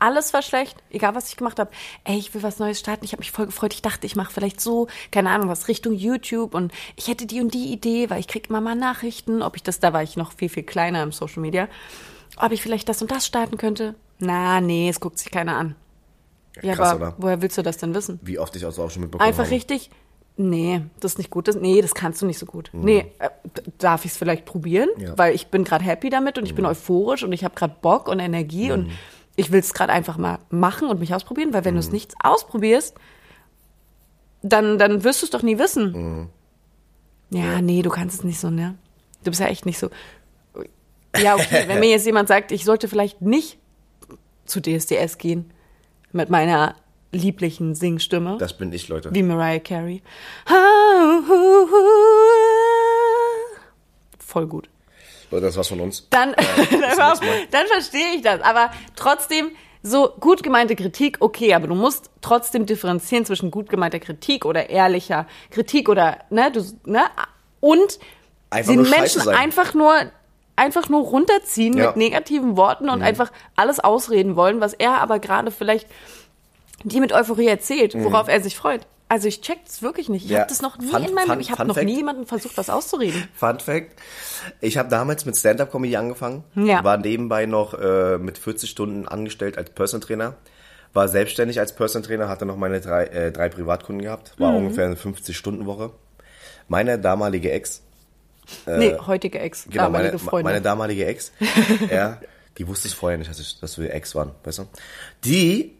Alles war schlecht, egal was ich gemacht habe. Ey, ich will was Neues starten. Ich habe mich voll gefreut. Ich dachte, ich mache vielleicht so, keine Ahnung, was Richtung YouTube und ich hätte die und die Idee, weil ich krieg immer mal Nachrichten, ob ich das, da war ich noch viel, viel kleiner im Social Media, ob ich vielleicht das und das starten könnte. Na, nee, es guckt sich keiner an. Ja, krass, aber oder? woher willst du das denn wissen? Wie oft ich das auch schon mitbekommen Einfach habe. richtig, nee, das ist nicht gut. Das, nee, das kannst du nicht so gut. Nee, äh, darf ich es vielleicht probieren? Mhm. Ja. Mhm. Weil ich bin gerade happy damit und ich bin euphorisch und ich habe gerade Bock und Energie und ich will es gerade einfach mal machen und mich ausprobieren, weil wenn Mhm. du es nichts ausprobierst, dann, dann wirst du es doch nie wissen. Mhm. Ja, nee, du kannst es nicht so, ne? Du bist ja echt nicht so. Ja, okay, wenn mir *laughs* jetzt jemand sagt, ich sollte vielleicht nicht zu DSDS gehen mit meiner lieblichen Singstimme Das bin ich, Leute. wie Mariah Carey. *laughs* Voll gut. Leute, das war's von uns. Dann, *laughs* Mal. dann verstehe ich das. Aber trotzdem, so gut gemeinte Kritik, okay, aber du musst trotzdem differenzieren zwischen gut gemeinter Kritik oder ehrlicher Kritik oder, ne, du, ne, und Einfach den Menschen einfach nur, einfach nur runterziehen Ja. Mhm. mit negativen Worten und einfach alles ausreden wollen, was er aber gerade vielleicht die mit Euphorie erzählt, worauf er sich freut. Also ich check das wirklich nicht. Ich Mhm. Ja. habe das noch nie Fun- in meinem Fun- Leben, ich habe noch Fact. nie jemanden versucht, was auszureden. Fun Fact: Ich habe damals mit Stand-up-Comedy angefangen, Ja. war nebenbei noch äh, mit 40 Stunden angestellt als Person Trainer, war selbstständig als Person Trainer, hatte noch meine drei, äh, drei Privatkunden gehabt, war Mhm. ungefähr eine 50-Stunden-Woche. Meine damalige Ex, nee, heutige Ex, Äh, genau, damalige meine, Freundin. meine damalige Ex, *laughs* ja, die wusste es vorher nicht, dass, ich, dass wir Ex waren, weißt du? Die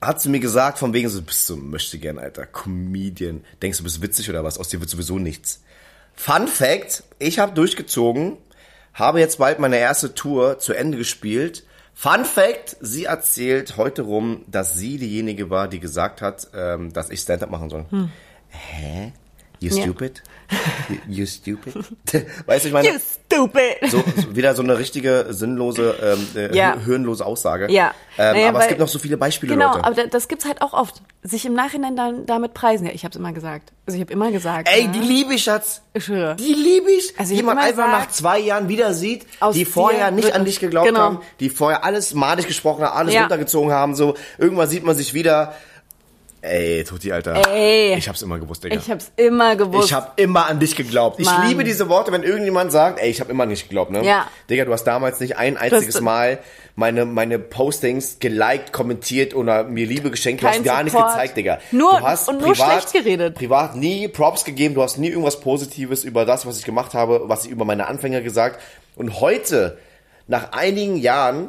hat zu mir gesagt, von wegen so, du bist so ein Möchtegern, Alter, Comedian. Denkst du, bist witzig oder was? Aus dir wird sowieso nichts. Fun Fact, ich habe durchgezogen, habe jetzt bald meine erste Tour zu Ende gespielt. Fun Fact, sie erzählt heute rum, dass sie diejenige war, die gesagt hat, ähm, dass ich Stand-Up machen soll. Hä? You Hm. Ja. You stupid. *laughs* weißt du, ich meine, You stupid. so, so wieder so eine richtige sinnlose, ähm, äh, Ja. hirnlose Aussage. Ja. Ähm, Naja, aber es weil- gibt noch so viele Beispiele, Genau, Leute. aber da- das gibt's halt auch oft. Sich im Nachhinein dann damit preisen. Ja, ich hab's immer gesagt. Also ich habe immer gesagt. Ey, ja. die liebe ich, Schatz. Ich schwöre. Die liebe ich. Also ich die man einfach nach zwei Jahren wieder sieht, die vorher nicht an dich geglaubt Genau. haben, die vorher alles madig gesprochen haben, alles Ja. runtergezogen haben, so. Irgendwann sieht man sich wieder. Ey, Tuti, Alter. Ey. Ich hab's immer gewusst, Digga. Ich hab's immer gewusst. Ich habe immer an dich geglaubt. Ich Mann. liebe diese Worte, wenn irgendjemand sagt, ey, ich habe immer an dich geglaubt, ne? Ja. Digga, du hast damals nicht ein einziges Mal meine, meine Postings geliked, kommentiert oder mir Liebe geschenkt. Du Kein hast gar nicht Support. gezeigt, Digga. Nur- du hast und nur schlecht geredet. Privat nie Props gegeben. Du hast nie irgendwas Positives über das, was ich gemacht habe, was ich über meine Anfänger gesagt. Und heute, nach einigen Jahren,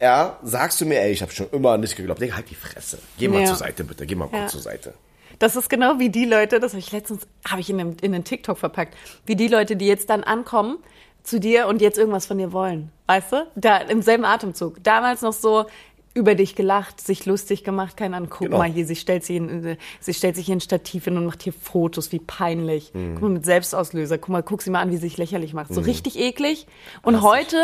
ja, sagst du mir, ey, ich habe schon immer an dich geglaubt. Digga, halt die Fresse. Geh mal Ja. zur Seite, bitte. Geh mal kurz Ja. zur Seite. Das ist genau wie die Leute, das habe ich letztens, habe ich in, einem, in einen TikTok verpackt, wie die Leute, die jetzt dann ankommen zu dir und jetzt irgendwas von dir wollen. Weißt du? Da im selben Atemzug. Damals noch so über dich gelacht, sich lustig gemacht, keine Ahnung, guck Genau. mal hier, sie stellt, sich in, sie stellt sich hier ein Stativ hin und macht hier Fotos, wie peinlich. Mhm. Guck mal, mit Selbstauslöser, guck mal, guck sie mal an, wie sie sich lächerlich macht. So richtig eklig. Und heute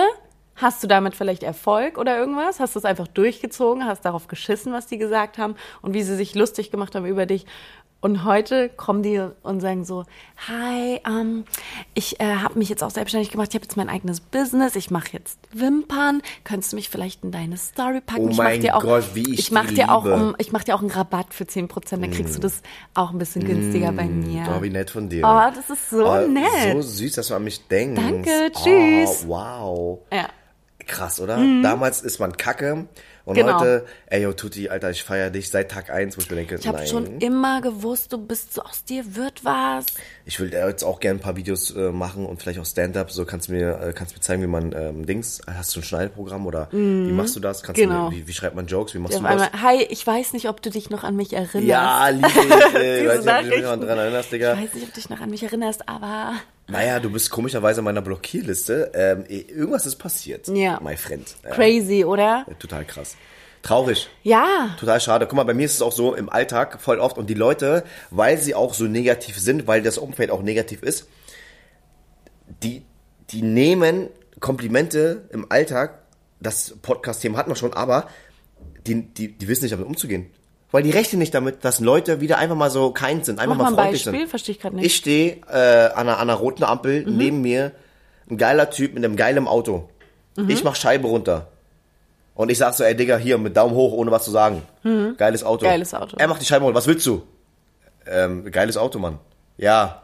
hast du damit vielleicht Erfolg oder irgendwas, hast du es einfach durchgezogen, hast darauf geschissen, was die gesagt haben? Und wie sie sich lustig gemacht haben über dich. Und heute kommen die und sagen so, hi, ähm, ich äh, habe mich jetzt auch selbstständig gemacht, ich habe jetzt mein eigenes Business, ich mache jetzt Wimpern, könntest du mich vielleicht in deine Story packen? Oh ich mach mein dir auch, Gott, wie ich ich mach die dir auch um, ich mach dir auch einen Rabatt für 10%, dann kriegst du das auch ein bisschen günstiger bei mir. Oh, wie nett von dir. Oh, das ist so Oh, nett. So süß, dass du an mich denkst. Danke, tschüss. Oh, wow. Ja. Krass, oder? Damals ist man kacke und Genau. heute, ey, yo, Tuti, Alter, ich feiere dich seit Tag eins, wo ich mir denke, Ich habe nein. schon immer gewusst, du bist so aus dir wird was. Ich will äh, jetzt auch gerne ein paar Videos äh, machen und vielleicht auch Stand-up. So kannst du mir, äh, kannst mir zeigen, wie man ähm, Dings. Hast du ein Schneideprogramm oder wie machst du das? Kannst Genau. du wie, wie schreibt man Jokes? Wie machst Auf du das? einmal, hi, ich weiß nicht, ob du dich noch an mich erinnerst. Ja, liebe *laughs* ich. Diese weiß nicht, ob du dich noch dran erinnerst, Digga. Ich weiß nicht, ob du dich noch an mich erinnerst, aber Naja, du bist komischerweise in meiner Blockierliste. Ähm, irgendwas ist passiert, Ja. my friend. Ja, crazy, oder? Total krass. Traurig. Ja. Total schade. Guck mal, bei mir ist es auch so im Alltag voll oft und die Leute, weil sie auch so negativ sind, weil das Umfeld auch negativ ist, die, die nehmen Komplimente im Alltag, das Podcast-Thema hatten wir schon, aber die, die, die wissen nicht damit umzugehen. Weil die rechnen nicht damit, dass Leute wieder einfach mal so kind sind, einfach Mach mal freundlich Beispiel, sind. verstehe ich gerade nicht. Ich stehe äh, an, einer, an einer roten Ampel, Mhm. neben mir ein geiler Typ mit einem geilen Auto. Mhm. Ich mach Scheibe runter. Und ich sag so, ey Digga, hier, mit Daumen hoch, ohne was zu sagen. Geiles Auto. Mhm. Geiles Auto. Er macht die Scheibe runter. Was willst du? Ähm, geiles Auto, Mann. Ja.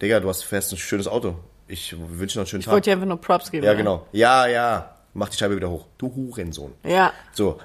Digga, du hast fährst ein schönes Auto. Ich wünsche dir noch einen schönen Ich Tag. wollte dir einfach nur Props geben. Ja, genau. Ja, ja. Mach die Scheibe wieder hoch. Du Hurensohn. Ja. So.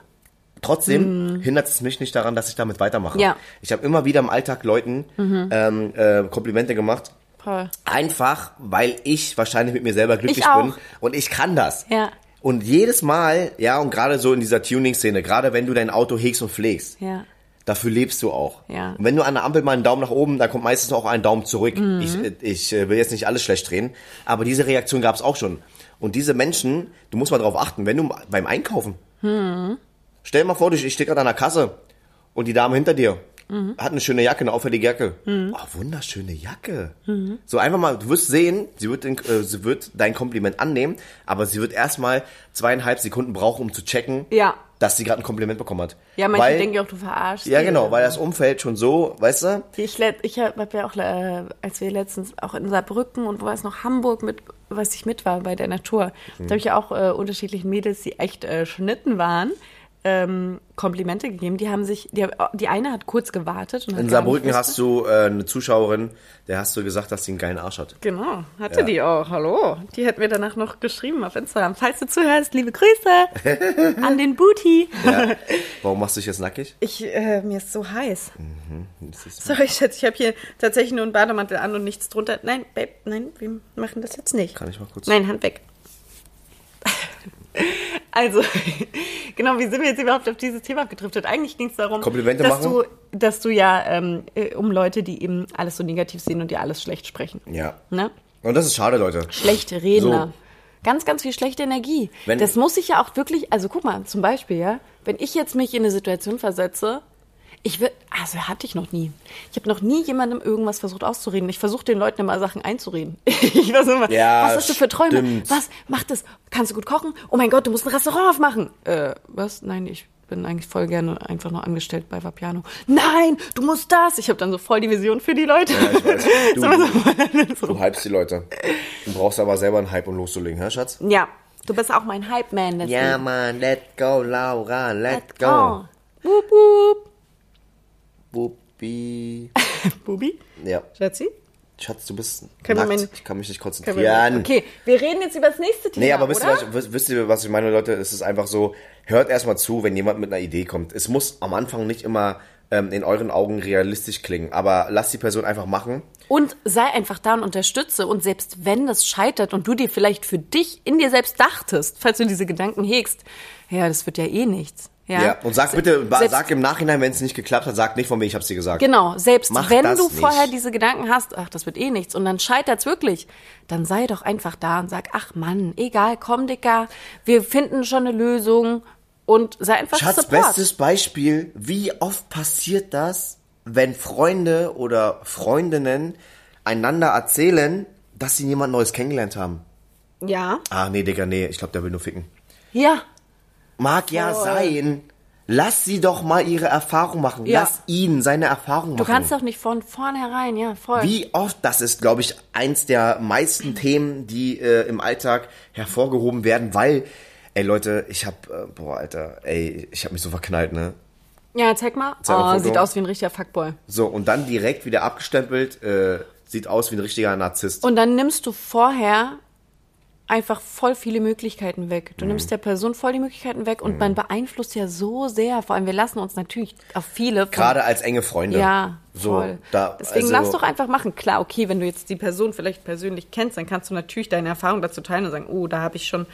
Trotzdem hindert es mich nicht daran, dass ich damit weitermache. Mhm. Ja. Mhm. Ich habe immer wieder im Alltag Leuten ähm, äh, Komplimente gemacht. Voll. Einfach, weil ich wahrscheinlich mit mir selber glücklich bin und ich kann das. Ja. Und jedes Mal, ja, und gerade so in dieser Tuning-Szene, gerade wenn du dein Auto hegst und pflegst, Ja. dafür lebst du auch. Ja. Und wenn du an der Ampel mal einen Daumen nach oben, dann kommt meistens auch ein Daumen zurück. Mhm. Ich, äh, ich äh, will jetzt nicht alles schlecht drehen, aber diese Reaktion gab es auch schon. Und diese Menschen, du musst mal darauf achten, wenn du beim Einkaufen, Mhm. Stell dir mal vor, ich stehe gerade an der Kasse und die Dame hinter dir Mhm. hat eine schöne Jacke, eine auffällige Jacke. Oh, wunderschöne Jacke. So einfach mal, du wirst sehen, sie wird, den, äh, sie wird dein Kompliment annehmen, aber sie wird erstmal zweieinhalb Sekunden brauchen, um zu checken, Ja. dass sie gerade ein Kompliment bekommen hat. Ja, manche weil, denken auch, du verarschst. Ja, genau, weil das Umfeld schon so, weißt du? Ich, ich habe ja auch, äh, als wir letztens auch in Saarbrücken und wo war es noch Hamburg mit, was ich mit war bei der Natur, da habe ich ja auch äh, unterschiedlichen Mädels, die echt äh, Schnitten waren, ähm, Komplimente gegeben. Die haben sich, die, die eine hat kurz gewartet und hat In Saarbrücken hast du äh, eine Zuschauerin, der hast du gesagt, dass sie einen geilen Arsch hat. Genau, hatte Ja. die auch. Hallo. Die hat mir danach noch geschrieben auf Instagram. Falls du zuhörst, liebe Grüße *laughs* an den Booty. Ja. *laughs* Warum machst du dich jetzt nackig? Ich, äh, mir ist so heiß. Ist- Sorry, Schatz, ich habe hier tatsächlich nur einen Bademantel an und nichts drunter. Nein, Babe, nein, wir machen das jetzt nicht. Kann ich mal kurz? Nein, Hand weg. *laughs* Also, genau, wie sind wir jetzt überhaupt auf dieses Thema abgedriftet? Eigentlich ging es darum, Komplimente dass, machen? du, dass du ja ähm, äh, um Leute, die eben alles so negativ sehen und dir alles schlecht sprechen. Ja. Ne? Und das ist schade, Leute. Schlechte Redner. So. Ganz, ganz viel schlechte Energie. Wenn- das muss ich ja auch wirklich, also guck mal, zum Beispiel, ja, wenn ich jetzt mich in eine Situation versetze, Ich will, also hatte ich noch nie. Ich habe noch nie jemandem irgendwas versucht auszureden. Ich versuche den Leuten immer Sachen einzureden. *laughs* Ich weiß immer, Ja, was hast du für Träume? stimmt. Was? Mach das. Kannst du gut kochen? Oh mein Gott, du musst ein Restaurant aufmachen. Äh, was? Nein, ich bin eigentlich voll gerne einfach nur angestellt bei Vapiano. Nein, du musst das. Ich habe dann so voll die Vision für die Leute. ich weiß. *laughs* Du- So. Du hypst die Leute. Du brauchst aber selber einen Hype, um loszulegen, hä, Schatz? Ja, du bist auch mein Hype-Man. Ja, Mann, let go, Laura, let Let's go. go. Boop, boop. Bubi. *laughs* Bubi? Ja. Schatzi? Schatz, du bist Können wir nackt. mein- ich kann mich nicht konzentrieren. Okay, wir reden jetzt über das nächste Thema, Nee, aber wisst ihr, oder? was, wisst- wisst ihr, was ich meine, Leute? Es ist einfach so, hört erstmal zu, wenn jemand mit einer Idee kommt. Es muss am Anfang nicht immer ähm, in euren Augen realistisch klingen, aber lasst die Person einfach machen. Und sei einfach da und unterstütze. Und selbst wenn das scheitert und du dir vielleicht für dich in dir selbst dachtest, falls du diese Gedanken hegst, ja, das wird ja eh nichts. Ja, Ja. Und sag bitte, Selbst- sag im Nachhinein, wenn es nicht geklappt hat, sag nicht von mir, ich hab's dir gesagt. Genau, selbst Mach wenn du nicht. vorher diese Gedanken hast, ach, das wird eh nichts, und dann scheitert's wirklich, dann sei doch einfach da und sag, ach Mann, egal, komm, Dicker, wir finden schon eine Lösung und sei einfach Schatz, Support. bestes Beispiel, wie oft passiert das, wenn Freunde oder Freundinnen einander erzählen, dass sie jemand Neues kennengelernt haben? Ja. Ah, nee, Digga, nee, ich glaube, der will nur ficken. Ja. Mag ja Voll. sein. Lass sie doch mal ihre Erfahrung machen. Ja. Lass ihn seine Erfahrung machen. Du kannst doch nicht von vornherein, ja, voll. Wie oft, das ist, glaube ich, eins der meisten Themen, die äh, im Alltag hervorgehoben werden, weil, ey Leute, ich hab, äh, boah, Alter, ey, ich hab mich so verknallt, ne? Ja, zeig mal. Zeig mal oh, Foto. sieht aus wie ein richtiger Fuckboy. So, und dann direkt wieder abgestempelt, äh, sieht aus wie ein richtiger Narzisst. Und dann nimmst du vorher einfach voll viele Möglichkeiten weg. Mhm. Du nimmst der Person voll die Möglichkeiten weg und man beeinflusst ja so sehr. Vor allem, wir lassen uns natürlich auf viele von Gerade als enge Freunde. Ja, so, voll. Da, Deswegen also, lass doch einfach machen. Klar, okay, wenn du jetzt die Person vielleicht persönlich kennst, dann kannst du natürlich deine Erfahrung dazu teilen und sagen, oh, da habe ich schon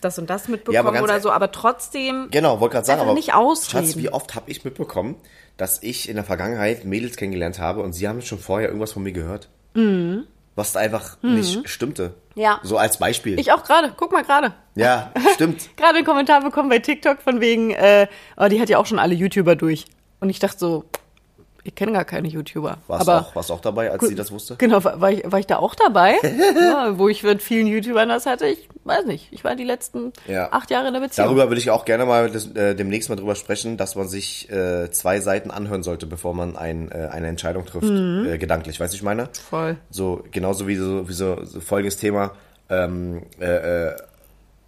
das und das mitbekommen ganz oder e- so, aber trotzdem Genau, wollte gerade sagen, aber nicht ausreden. Schatz, wie oft habe ich mitbekommen, dass ich in der Vergangenheit Mädels kennengelernt habe und sie haben schon vorher irgendwas von mir gehört. Was da einfach nicht stimmte. Mhm. Ja. So als Beispiel. ich auch gerade, guck mal gerade. ja, *laughs* stimmt. Gerade einen Kommentar bekommen bei TikTok von wegen, äh, oh, die hat ja auch schon alle YouTuber durch. Und ich dachte so, ich kenne gar keine YouTuber. Warst, aber auch, warst auch dabei, als sie das wusste? Genau, war, war, ich, war ich da auch dabei? *laughs* ja, wo ich mit vielen YouTubern das hatte, ich weiß nicht. Ich war die letzten Ja. acht Jahre in der Beziehung. Darüber würde ich auch gerne mal das, äh, demnächst mal drüber sprechen, dass man sich äh, zwei Seiten anhören sollte, bevor man ein, äh, eine Entscheidung trifft, Mhm. äh, gedanklich. Weißt du, ich meine? Voll. So, genauso wie so, wie so, so folgendes Thema, ähm, äh, äh,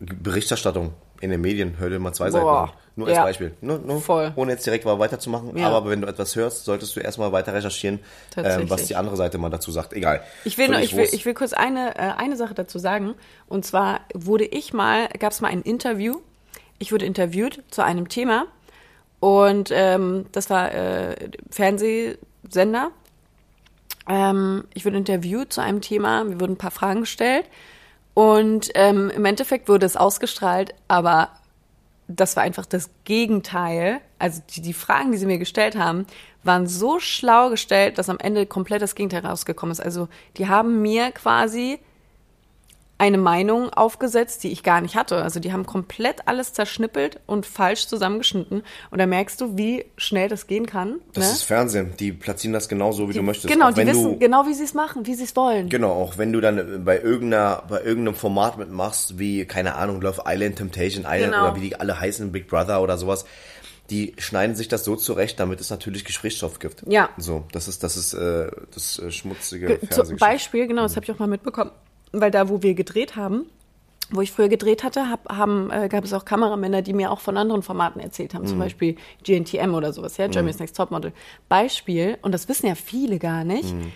Berichterstattung in den Medien. Hör dir mal zwei Seiten Boah. Nur als Ja. Beispiel. Nur, nur, Voll. Ohne jetzt direkt mal weiterzumachen. Ja. Aber wenn du etwas hörst, solltest du erstmal weiter recherchieren, ähm, was die andere Seite mal dazu sagt. Egal. Ich will, nur, ich, will, ich will kurz eine, äh, eine Sache dazu sagen. Und zwar wurde ich mal, gab es mal ein Interview. Ich wurde interviewt zu einem Thema. Und ähm, das war äh, Fernsehsender. Ähm, ich wurde interviewt zu einem Thema. Mir wurden ein paar Fragen gestellt. Und ähm, im Endeffekt wurde es ausgestrahlt, aber das war einfach das Gegenteil. Also die, die Fragen, die sie mir gestellt haben, waren so schlau gestellt, dass am Ende komplett das Gegenteil rausgekommen ist. Also die haben mir quasi eine Meinung aufgesetzt, die ich gar nicht hatte. Also die haben komplett alles zerschnippelt und falsch zusammengeschnitten. Und da merkst du, wie schnell das gehen kann. Das ne? ist Fernsehen. Die platzieren das genauso, wie du möchtest. Genau, Auch die wissen du, genau, wie sie es machen, wie sie es wollen. Genau, auch wenn du dann bei irgendeiner, bei irgendeinem Format mitmachst, wie, keine Ahnung, Love Island, Temptation Island Genau. oder wie die alle heißen, Big Brother oder sowas, die schneiden sich das so zurecht, damit es natürlich Gesprächsstoff gibt. Ja. So, das ist, das ist äh, das äh, schmutzige Ge- Zum Fernsehgeschäft. Beispiel, genau, das habe ich auch mal mitbekommen, weil da, wo wir gedreht haben, wo ich früher gedreht hatte, hab, haben, äh, gab es auch Kameramänner, die mir auch von anderen Formaten erzählt haben, Mhm. zum Beispiel GNTM oder sowas, ja, Germany's Next Topmodel. Beispiel, und das wissen ja viele gar nicht, Mhm.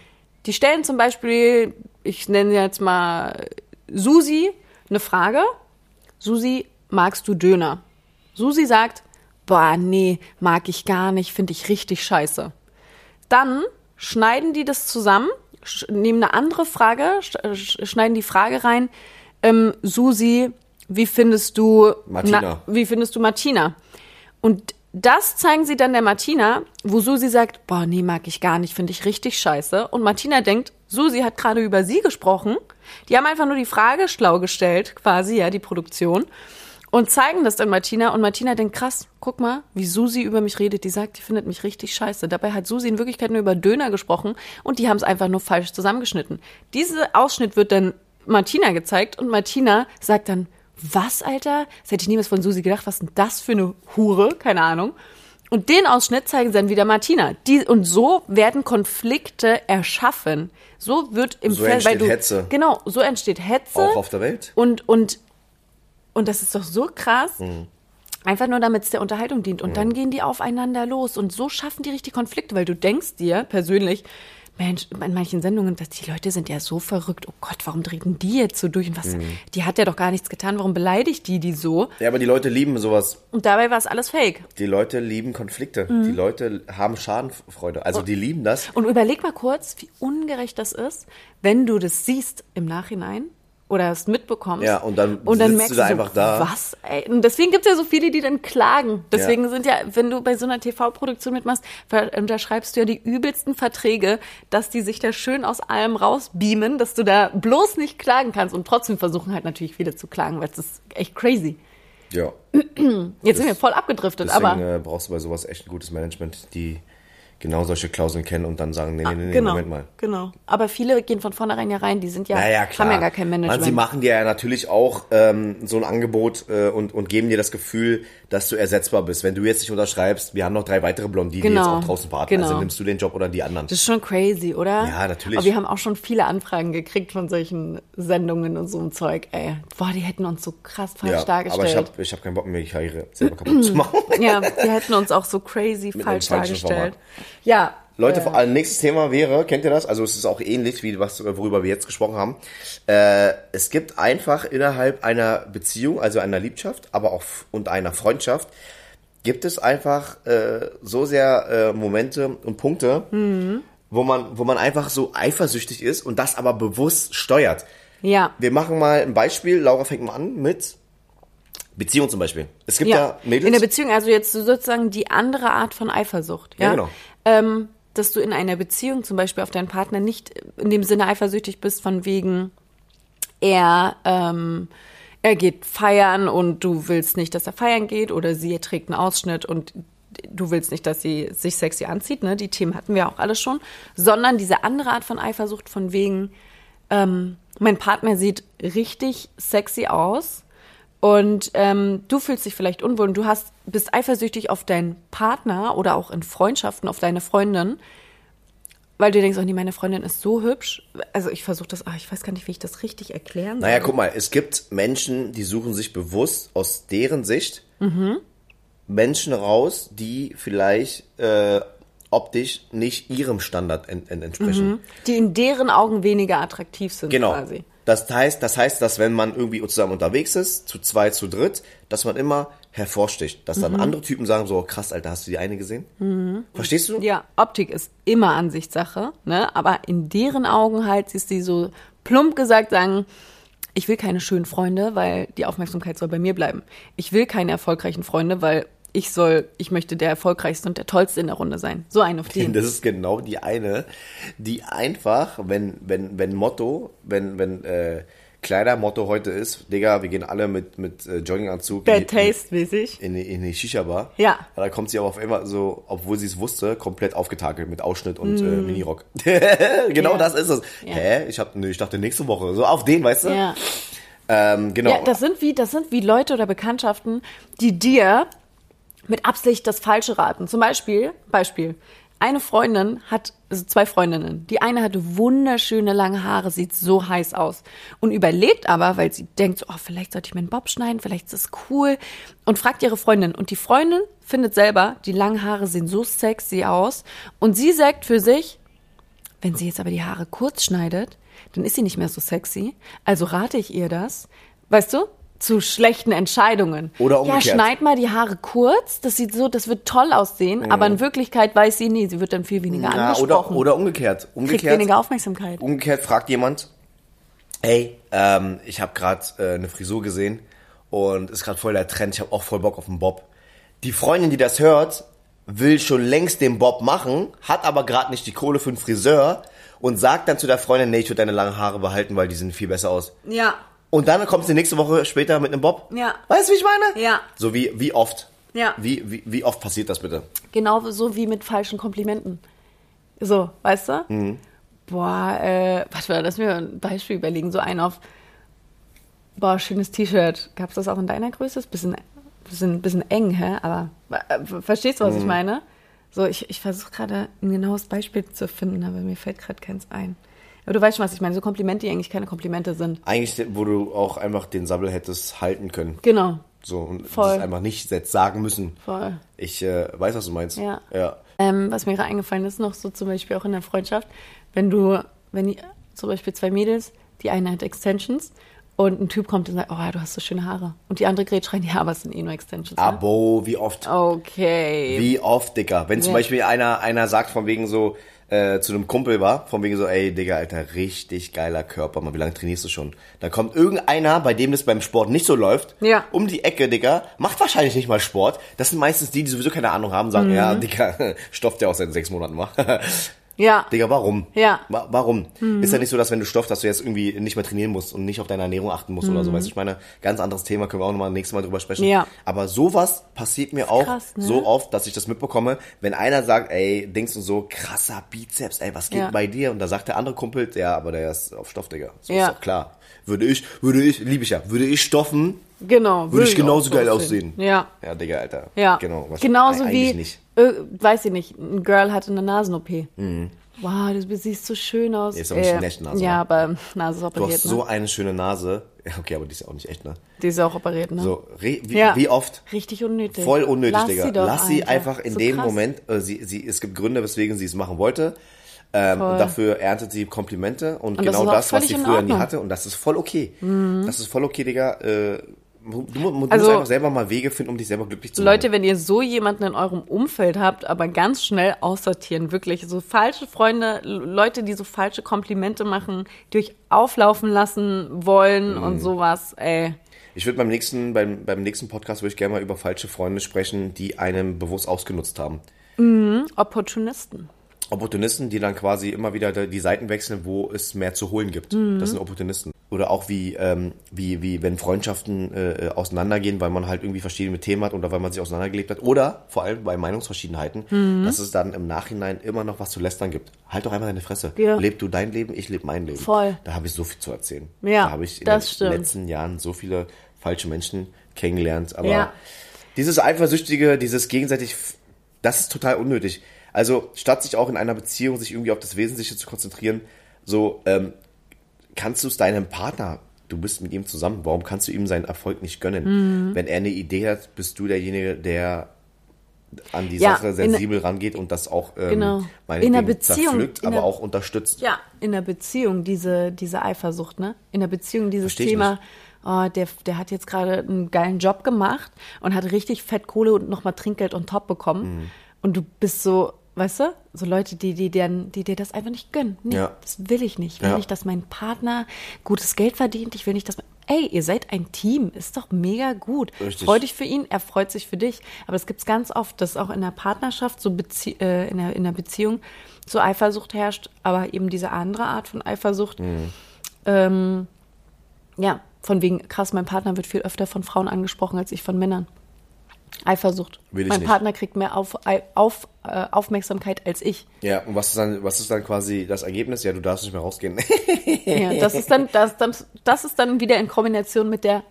die stellen zum Beispiel, ich nenne jetzt mal Susi eine Frage, Susi, magst du Döner? Susi sagt, boah, nee, mag ich gar nicht, finde ich richtig scheiße. Dann schneiden die das zusammen, nehmen eine andere Frage, sch sch- schneiden die Frage rein. Ähm, Susi, wie findest du Martina. wie findest du Martina? Und das zeigen sie dann der Martina, wo Susi sagt, boah, nee, mag ich gar nicht, finde ich richtig scheiße. Und Martina denkt, Susi hat gerade über sie gesprochen. Die haben einfach nur die Frage schlau gestellt, quasi, ja, die Produktion. Und zeigen das dann Martina und Martina denkt, krass, guck mal, wie Susi über mich redet. Die sagt, die findet mich richtig scheiße. Dabei hat Susi in Wirklichkeit nur über Döner gesprochen und die haben es einfach nur falsch zusammengeschnitten. Dieser Ausschnitt wird dann Martina gezeigt und Martina sagt dann, was, Alter? Das hätte ich niemals von Susi gedacht. Was ist denn das für eine Hure? Keine Ahnung. Und den Ausschnitt zeigen sie dann wieder Martina. Die, und so werden Konflikte erschaffen. So wird im So Fer- entsteht du, Hetze. Genau, so entsteht Hetze. Auch auf der Welt. Und, und, und das ist doch so krass. Mhm. Einfach nur, damit es der Unterhaltung dient. Und dann gehen die aufeinander los. Und so schaffen die richtig Konflikte, weil du denkst dir persönlich, Mensch, in manchen Sendungen, dass die Leute sind ja so verrückt. Oh Gott, warum treten die jetzt so durch? Und was, Mhm. die hat ja doch gar nichts getan. Warum beleidigt die die so? Ja, aber die Leute lieben sowas. Und dabei war es alles fake. Die Leute lieben Konflikte. Mhm. Die Leute haben Schadenfreude. Also die lieben das. Und überleg mal kurz, wie ungerecht das ist, wenn du das siehst im Nachhinein oder es mitbekommst. Ja, und dann und dann merkst du da so, einfach da. Was? Ey? Und deswegen gibt es ja so viele, die dann klagen. Deswegen Ja. sind ja, wenn du bei so einer TV-Produktion mitmachst, unterschreibst du ja die übelsten Verträge, dass die sich da schön aus allem rausbeamen, dass du da bloß nicht klagen kannst. Und trotzdem versuchen halt natürlich viele zu klagen, weil es ist echt crazy. Ja. *clears throat* Jetzt sind wir voll abgedriftet, Deswegen aber äh, brauchst du bei sowas echt ein gutes Management, die genau solche Klauseln kennen und dann sagen, nee, nee, nee, nee genau, Moment mal. genau. Aber viele gehen von vornherein ja rein, die sind ja, Naja, klar. haben ja gar kein Management. Man, sie machen dir ja natürlich auch ähm, so ein Angebot äh, und, und geben dir das Gefühl, dass du ersetzbar bist. Wenn du jetzt nicht unterschreibst, wir haben noch drei weitere Blondinen, die Genau. jetzt auch draußen warten. Also Genau. nimmst du den Job oder die anderen. Das ist schon crazy, oder? Ja, natürlich. Aber wir haben auch schon viele Anfragen gekriegt von solchen Sendungen und so ein Zeug. Ey, boah, die hätten uns so krass falsch ja, dargestellt. aber ich habe ich hab keinen Bock mehr, die Karriere selber kaputt zu *clears throat* machen. ja, die hätten uns auch so crazy einem falsch dargestellt. Ja. Leute, äh, vor allem nächstes Thema wäre, kennt ihr das? Also es ist auch ähnlich wie was, worüber wir jetzt gesprochen haben. Äh, es gibt einfach innerhalb einer Beziehung, also einer Liebschaft, aber auch und einer Freundschaft, gibt es einfach äh, so sehr äh, Momente und Punkte, Mhm. wo man, wo man einfach so eifersüchtig ist und das aber bewusst steuert. ja. Wir machen mal ein Beispiel. Laura fängt mal an mit Beziehung zum Beispiel. Es gibt ja, ja. Mädels. In der Beziehung, also jetzt sozusagen die andere Art von Eifersucht. Ja, Ja, genau. Ähm, dass du in einer Beziehung zum Beispiel auf deinen Partner nicht in dem Sinne eifersüchtig bist, von wegen, er, ähm, er geht feiern und du willst nicht, dass er feiern geht oder sie trägt einen Ausschnitt und du willst nicht, dass sie sich sexy anzieht, ne? Die Themen hatten wir auch alle schon, sondern diese andere Art von Eifersucht von wegen, ähm, mein Partner sieht richtig sexy aus und ähm, du fühlst dich vielleicht unwohl und du hast, bist eifersüchtig auf deinen Partner oder auch in Freundschaften auf deine Freundin, weil du denkst, oh nee, meine Freundin ist so hübsch. Also ich versuche das, ah, ich weiß gar nicht, wie ich das richtig erklären soll. Naja, guck mal, es gibt Menschen, die suchen sich bewusst aus deren Sicht Mhm. Menschen raus, die vielleicht äh, optisch nicht ihrem Standard en en entsprechen. Die in deren Augen weniger attraktiv sind Genau. quasi. Das heißt, das heißt, dass wenn man irgendwie zusammen unterwegs ist, zu zwei, zu dritt, dass man immer hervorsticht. Dass Mhm. dann andere Typen sagen so, krass, Alter, hast du die eine gesehen? Verstehst du? Ja, Optik ist immer Ansichtssache, ne? Aber in deren Augen halt siehst du so plump gesagt sagen, ich will keine schönen Freunde, weil die Aufmerksamkeit soll bei mir bleiben. Ich will keine erfolgreichen Freunde, weil ich soll, ich möchte der erfolgreichste und der tollste in der Runde sein. So ein auf den. *laughs* Das ist genau die eine, die einfach, wenn, wenn, wenn Motto, wenn, wenn äh, Kleidermotto heute ist, Digga, wir gehen alle mit, mit äh, Jogginganzug in Bad die- Taste mäßig. in die, in die Shisha-Bar. Ja. Da kommt sie aber auf einmal so, obwohl sie es wusste, komplett aufgetakelt mit Ausschnitt und äh, Minirock. *laughs* genau Ja. das ist es. Ja. Hä? Ich, hab, ich dachte nächste Woche. So auf den, weißt du? Ja. Ähm, genau. Ja, das sind wie, das sind wie Leute oder Bekanntschaften, die dir mit Absicht das Falsche raten. Zum Beispiel, Beispiel. Eine Freundin hat, also zwei Freundinnen. Die eine hatte wunderschöne lange Haare, sieht so heiß aus. Und überlegt aber, weil sie denkt, so, oh, vielleicht sollte ich meinen Bob schneiden, vielleicht ist das cool. Und fragt ihre Freundin. Und die Freundin findet selber, die langen Haare sehen so sexy aus. Und sie sagt für sich, wenn sie jetzt aber die Haare kurz schneidet, dann ist sie nicht mehr so sexy. Also rate ich ihr das, weißt du, zu schlechten Entscheidungen. Oder umgekehrt. Ja, schneid mal die Haare kurz, das sieht so, das wird toll aussehen, aber in Wirklichkeit weiß sie, nee, sie wird dann viel weniger Na, angesprochen. oder, oder umgekehrt. kriegt Umgekehrt, weniger Aufmerksamkeit. umgekehrt fragt jemand, hey, ähm, ich habe gerade äh, eine Frisur gesehen und ist gerade voll der Trend, ich habe auch voll Bock auf einen Bob. Die Freundin, die das hört, will schon längst den Bob machen, hat aber gerade nicht die Kohle für einen Friseur und sagt dann zu der Freundin, nee, ich würde deine langen Haare behalten, weil die sehen viel besser aus. Ja. Und dann kommst du nächste Woche später mit einem Bob. Ja. Weißt du, wie ich meine? Ja. So wie, wie oft? Ja. Wie, wie, wie oft passiert das bitte? Genau so wie mit falschen Komplimenten. So, weißt du? Mhm. Boah, äh, warte mal, lass mir ein Beispiel überlegen. So ein auf, boah, schönes T-Shirt. Gab's das auch in deiner Größe? Ist bisschen, bisschen, bisschen eng, hä? Aber äh, verstehst du, was Mhm. ich meine? So, ich, ich versuche gerade ein genaues Beispiel zu finden, aber mir fällt gerade keins ein. Aber du weißt schon, was ich meine. So Komplimente, die eigentlich keine Komplimente sind. Eigentlich, wo du auch einfach den Sabbel hättest halten können. Genau, So, und Voll. das einfach nicht jetzt sagen müssen. voll. Ich äh, weiß, was du meinst. Ja. ja. Ähm, was mir gerade eingefallen ist, noch so zum Beispiel auch in der Freundschaft, wenn du, wenn die, zum Beispiel zwei Mädels, die eine hat Extensions und ein Typ kommt und sagt, oh, du hast so schöne Haare. Und die andere gerät schreien, *laughs* ja, aber es sind eh nur Extensions. Ne? Abo, wie oft? Okay. Wie oft, Dicker? Wenn zum. Beispiel einer, einer sagt von wegen so, äh, zu einem Kumpel war, von wegen so, ey, Digga, Alter, richtig geiler Körper, mal, wie lange trainierst du schon? Dann kommt irgendeiner, bei dem das beim Sport nicht so läuft, Ja. um die Ecke, Digga, macht wahrscheinlich nicht mal Sport. Das sind meistens die, die sowieso keine Ahnung haben, Mhm. sagen, ja, Digga, *laughs* stofft der auch seit sechs Monaten mal. *laughs* Ja. Digga, warum? Ja. Wa warum? Ist ja nicht so, dass wenn du stoffst, dass du jetzt irgendwie nicht mehr trainieren musst und nicht auf deine Ernährung achten musst oder so. Weißt du, ich meine, ganz anderes Thema, können wir auch nochmal nächstes Mal drüber sprechen. Ja. Aber sowas passiert mir auch krass, ne? so oft, dass ich das mitbekomme, wenn einer sagt, ey, denkst du so, krasser Bizeps, ey, was geht Ja. bei dir? Und da sagt der andere Kumpel, ja, aber der ist auf Stoff, Digga. So Ja. ist doch klar. Würde ich, würde ich, liebe ich ja, würde ich stoffen, Genau. würde ich genauso so geil aussehen. Ja. Ja, Digga, Alter. Ja. Genau. was- Genauso wie, nicht. Äh, weiß ich nicht, ein Girl hatte eine Nasen-OP. Wow, du siehst so schön aus. Ist aber nicht eine echte Nase, Ja, ne? aber Nase ist Du operiert, hast so ne? eine schöne Nase. Okay, aber die ist ja auch nicht echt, ne? Die ist auch operiert, ne? So, wie, Ja. wie oft? Richtig unnötig. Voll unnötig, Lass Digga. Sie doch Lass sie einfach in So dem krass. Moment, äh, sie, sie, es gibt Gründe, weswegen sie es machen wollte. Ähm, und dafür erntet sie Komplimente und, Und das genau auch das, was sie früher nie. Mhm. hatte. Und das ist voll okay. Das ist voll okay, Digga. Äh, du, du, du Also- musst einfach selber mal Wege finden, um dich selber glücklich zu Leute, machen. wenn ihr so jemanden in eurem Umfeld habt, aber ganz schnell aussortieren, wirklich. So falsche Freunde, Leute, die so falsche Komplimente machen, die euch auflaufen lassen wollen Mhm. und sowas, ey. Ich würde beim nächsten, beim, beim nächsten Podcast würde ich gerne mal über falsche Freunde sprechen, die einen bewusst ausgenutzt haben. Opportunisten. Opportunisten, die dann quasi immer wieder die Seiten wechseln, wo es mehr zu holen gibt. Das sind Opportunisten. Oder auch wie, ähm, wie, wie wenn Freundschaften äh, auseinandergehen, weil man halt irgendwie verschiedene Themen hat oder weil man sich auseinandergelebt hat. Oder vor allem bei Meinungsverschiedenheiten, dass es dann im Nachhinein immer noch was zu lästern gibt. Halt doch einfach deine Fresse. Ja. Leb du dein Leben, ich lebe mein Leben. Voll. Da habe ich so viel zu erzählen. Ja, da habe ich in den stimmt. letzten Jahren so viele falsche Menschen kennengelernt. Aber Ja. dieses Eifersüchtige, dieses gegenseitig, das ist total unnötig. Also, statt sich auch in einer Beziehung sich irgendwie auf das Wesentliche zu konzentrieren, so, ähm, kannst du es deinem Partner, du bist mit ihm zusammen, warum kannst du ihm seinen Erfolg nicht gönnen? Mhm. Wenn er eine Idee hat, bist du derjenige, der an die Ja, Sache in- sensibel rangeht und das auch ähm, Genau. In einer Beziehung, zerpflückt, in aber einer- auch unterstützt. Ja, in der Beziehung, diese, diese Eifersucht, ne? In der Beziehung dieses Thema, oh, der, der hat jetzt gerade einen geilen Job gemacht und hat richtig fett Kohle und nochmal Trinkgeld on top bekommen. Mhm. Und du bist so, weißt du, so Leute, die, die, deren, die dir das einfach nicht gönnen. Nee, Ja. das will ich nicht. Ich will Ja. nicht, dass mein Partner gutes Geld verdient. Ich will nicht, dass mein, ey, ihr seid ein Team. Ist doch mega gut. Richtig. Freu dich für ihn, er freut sich für dich. Aber es gibt's ganz oft, dass auch in der Partnerschaft, so Bezie äh, in, der, in der Beziehung, so Eifersucht herrscht, aber eben diese andere Art von Eifersucht. Mhm. Ähm, ja, von wegen, krass, mein Partner wird viel öfter von Frauen angesprochen als ich von Männern. Eifersucht. Will ich mein nicht. Partner kriegt mehr auf, auf, äh, Aufmerksamkeit als ich. Ja, und was ist dann, was ist dann quasi das Ergebnis? Ja, du darfst nicht mehr rausgehen. Ja, das ist dann, das, das, das ist dann wieder in Kombination mit der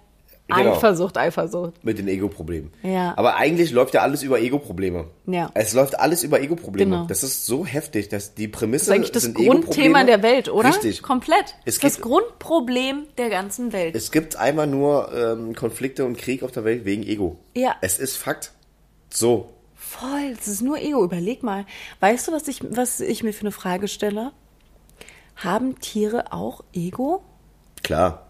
Genau. Eifersucht, Eifersucht. mit den Ego-Problemen. Ja. Aber eigentlich läuft ja alles über Ego-Probleme. Ja. Es läuft alles über Ego-Probleme. Genau. Das ist so heftig, dass die Prämisse Das ist eigentlich das sind Grundthema der Welt, oder? Richtig. Komplett. Es das gibt- Grundproblem der ganzen Welt. Es gibt einmal nur ähm, Konflikte und Krieg auf der Welt wegen Ego. Ja. Es ist Fakt. So. Voll, das ist nur Ego. Überleg mal. Weißt du, was ich, was ich mir für eine Frage stelle? Haben Tiere auch Ego? Klar.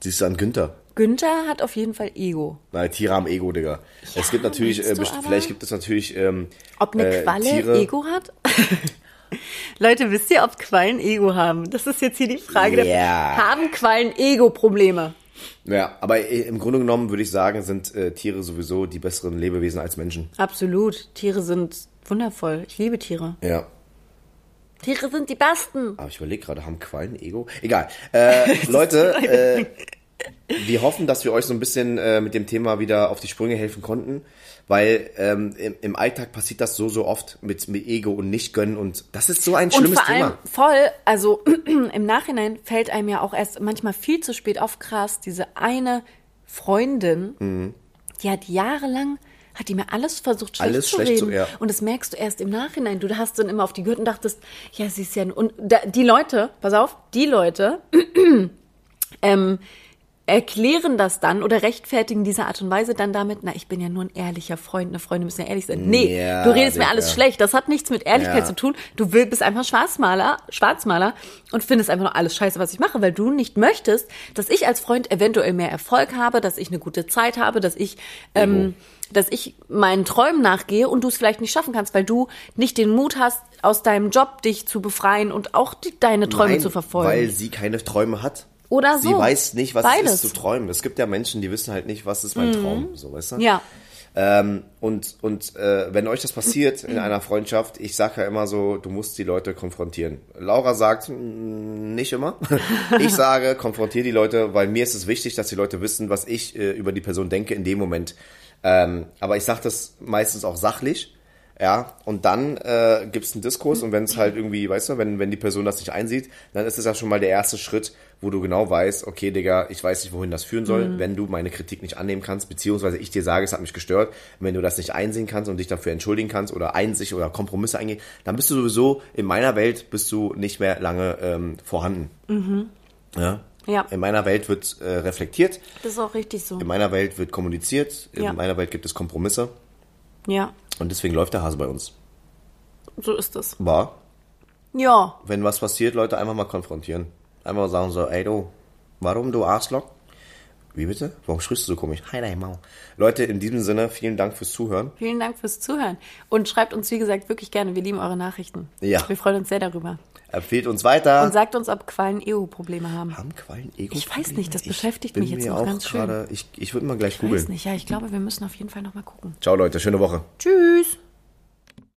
Siehst du an Günther. Günther hat auf jeden Fall Ego. Nein, Tiere haben Ego, Digga. es gibt natürlich, äh, vielleicht gibt es natürlich ähm, Ob eine äh, Qualle Tiere, Ego hat? *laughs* Leute, wisst ihr, ob Quallen Ego haben? Das ist jetzt hier die Frage. Ja. Haben Quallen Ego-Probleme? Ja, aber äh, im Grunde genommen würde ich sagen, sind äh, Tiere sowieso die besseren Lebewesen als Menschen. Absolut. Tiere sind wundervoll. Ich liebe Tiere. Ja. Tiere sind die Besten. Aber ich überlege gerade, haben Quallen Ego? Egal. Äh, *laughs* Leute, äh, wir hoffen, dass wir euch so ein bisschen äh, mit dem Thema wieder auf die Sprünge helfen konnten, weil ähm, im, im Alltag passiert das so, so oft mit, mit Ego und nicht gönnen und das ist so ein Und schlimmes vor allem Thema. voll, also *clears throat* im Nachhinein fällt einem ja auch erst manchmal viel zu spät auf krass, diese eine Freundin, Mhm. die hat jahrelang, hat die mir alles versucht schlecht Alles zu schlecht reden. zu- ja. Und das merkst du erst im Nachhinein. Du hast dann immer auf die gehört und dachtest, ja, sie ist ja, und da, die Leute, pass auf, die Leute, *clears throat* ähm, erklären das dann oder rechtfertigen diese Art und Weise dann damit, na, ich bin ja nur ein ehrlicher Freund, eine Freundin müssen ja ehrlich sein. Nee, Ja, du redest mir Digga. alles schlecht. Das hat nichts mit Ehrlichkeit Ja. zu tun. Du bist einfach Schwarzmaler, Schwarzmaler und findest einfach nur alles scheiße, was ich mache, weil du nicht möchtest, dass ich als Freund eventuell mehr Erfolg habe, dass ich eine gute Zeit habe, dass ich, ähm, dass ich meinen Träumen nachgehe und du es vielleicht nicht schaffen kannst, weil du nicht den Mut hast, aus deinem Job dich zu befreien und auch die, deine Träume Nein, zu verfolgen. Weil sie keine Träume hat. Oder Sie so. weiß nicht, was Beides. Mhm. es ist zu träumen. Es gibt ja Menschen, die wissen halt nicht, was ist mein Traum. So, weißt du? ja. Ähm, und und äh, wenn euch das passiert in einer Freundschaft, ich sage ja immer so, du musst die Leute konfrontieren. Laura sagt, mm, nicht immer. *laughs* Ich sage, konfrontiere die Leute, weil mir ist es wichtig, dass die Leute wissen, was ich äh, über die Person denke in dem Moment. Ähm, aber ich sage das meistens auch sachlich. Ja, und dann äh, gibt es einen Diskurs und wenn es halt irgendwie, weißt du, wenn, wenn die Person das nicht einsieht, dann ist es ja schon mal der erste Schritt, wo du genau weißt, okay, Digga, ich weiß nicht, wohin das führen soll, wenn du meine Kritik nicht annehmen kannst, beziehungsweise ich dir sage, es hat mich gestört, wenn du das nicht einsehen kannst und dich dafür entschuldigen kannst oder Einsicht oder Kompromisse eingehen, dann bist du sowieso, in meiner Welt bist du nicht mehr lange ähm, vorhanden. Ja? Ja. In meiner Welt wird äh, reflektiert, Das ist auch richtig so. in meiner Welt wird kommuniziert, in Ja. meiner Welt gibt es Kompromisse Ja, und deswegen läuft der Hase bei uns. so ist es. War, Ja, wenn was passiert, Leute einfach mal konfrontieren. Einfach sagen so, ey du, warum du Arschloch? Wie bitte? Warum sprichst du so komisch? Hi, dein Maul. Leute, in diesem Sinne, vielen Dank fürs Zuhören. vielen Dank fürs Zuhören. Und schreibt uns, wie gesagt, wirklich gerne. Wir lieben eure Nachrichten. Ja. Wir freuen uns sehr darüber. Empfehlt uns weiter. Und sagt uns, ob Quallen EU-Probleme haben. Haben Quallen Ego? Ich weiß nicht, das beschäftigt mich jetzt noch auch ganz schön. gerade- Ich, ich würde mal gleich Ich weiß googeln. nicht, ja, ich glaube, wir müssen auf jeden Fall nochmal gucken. Ciao Leute, schöne Woche. Tschüss.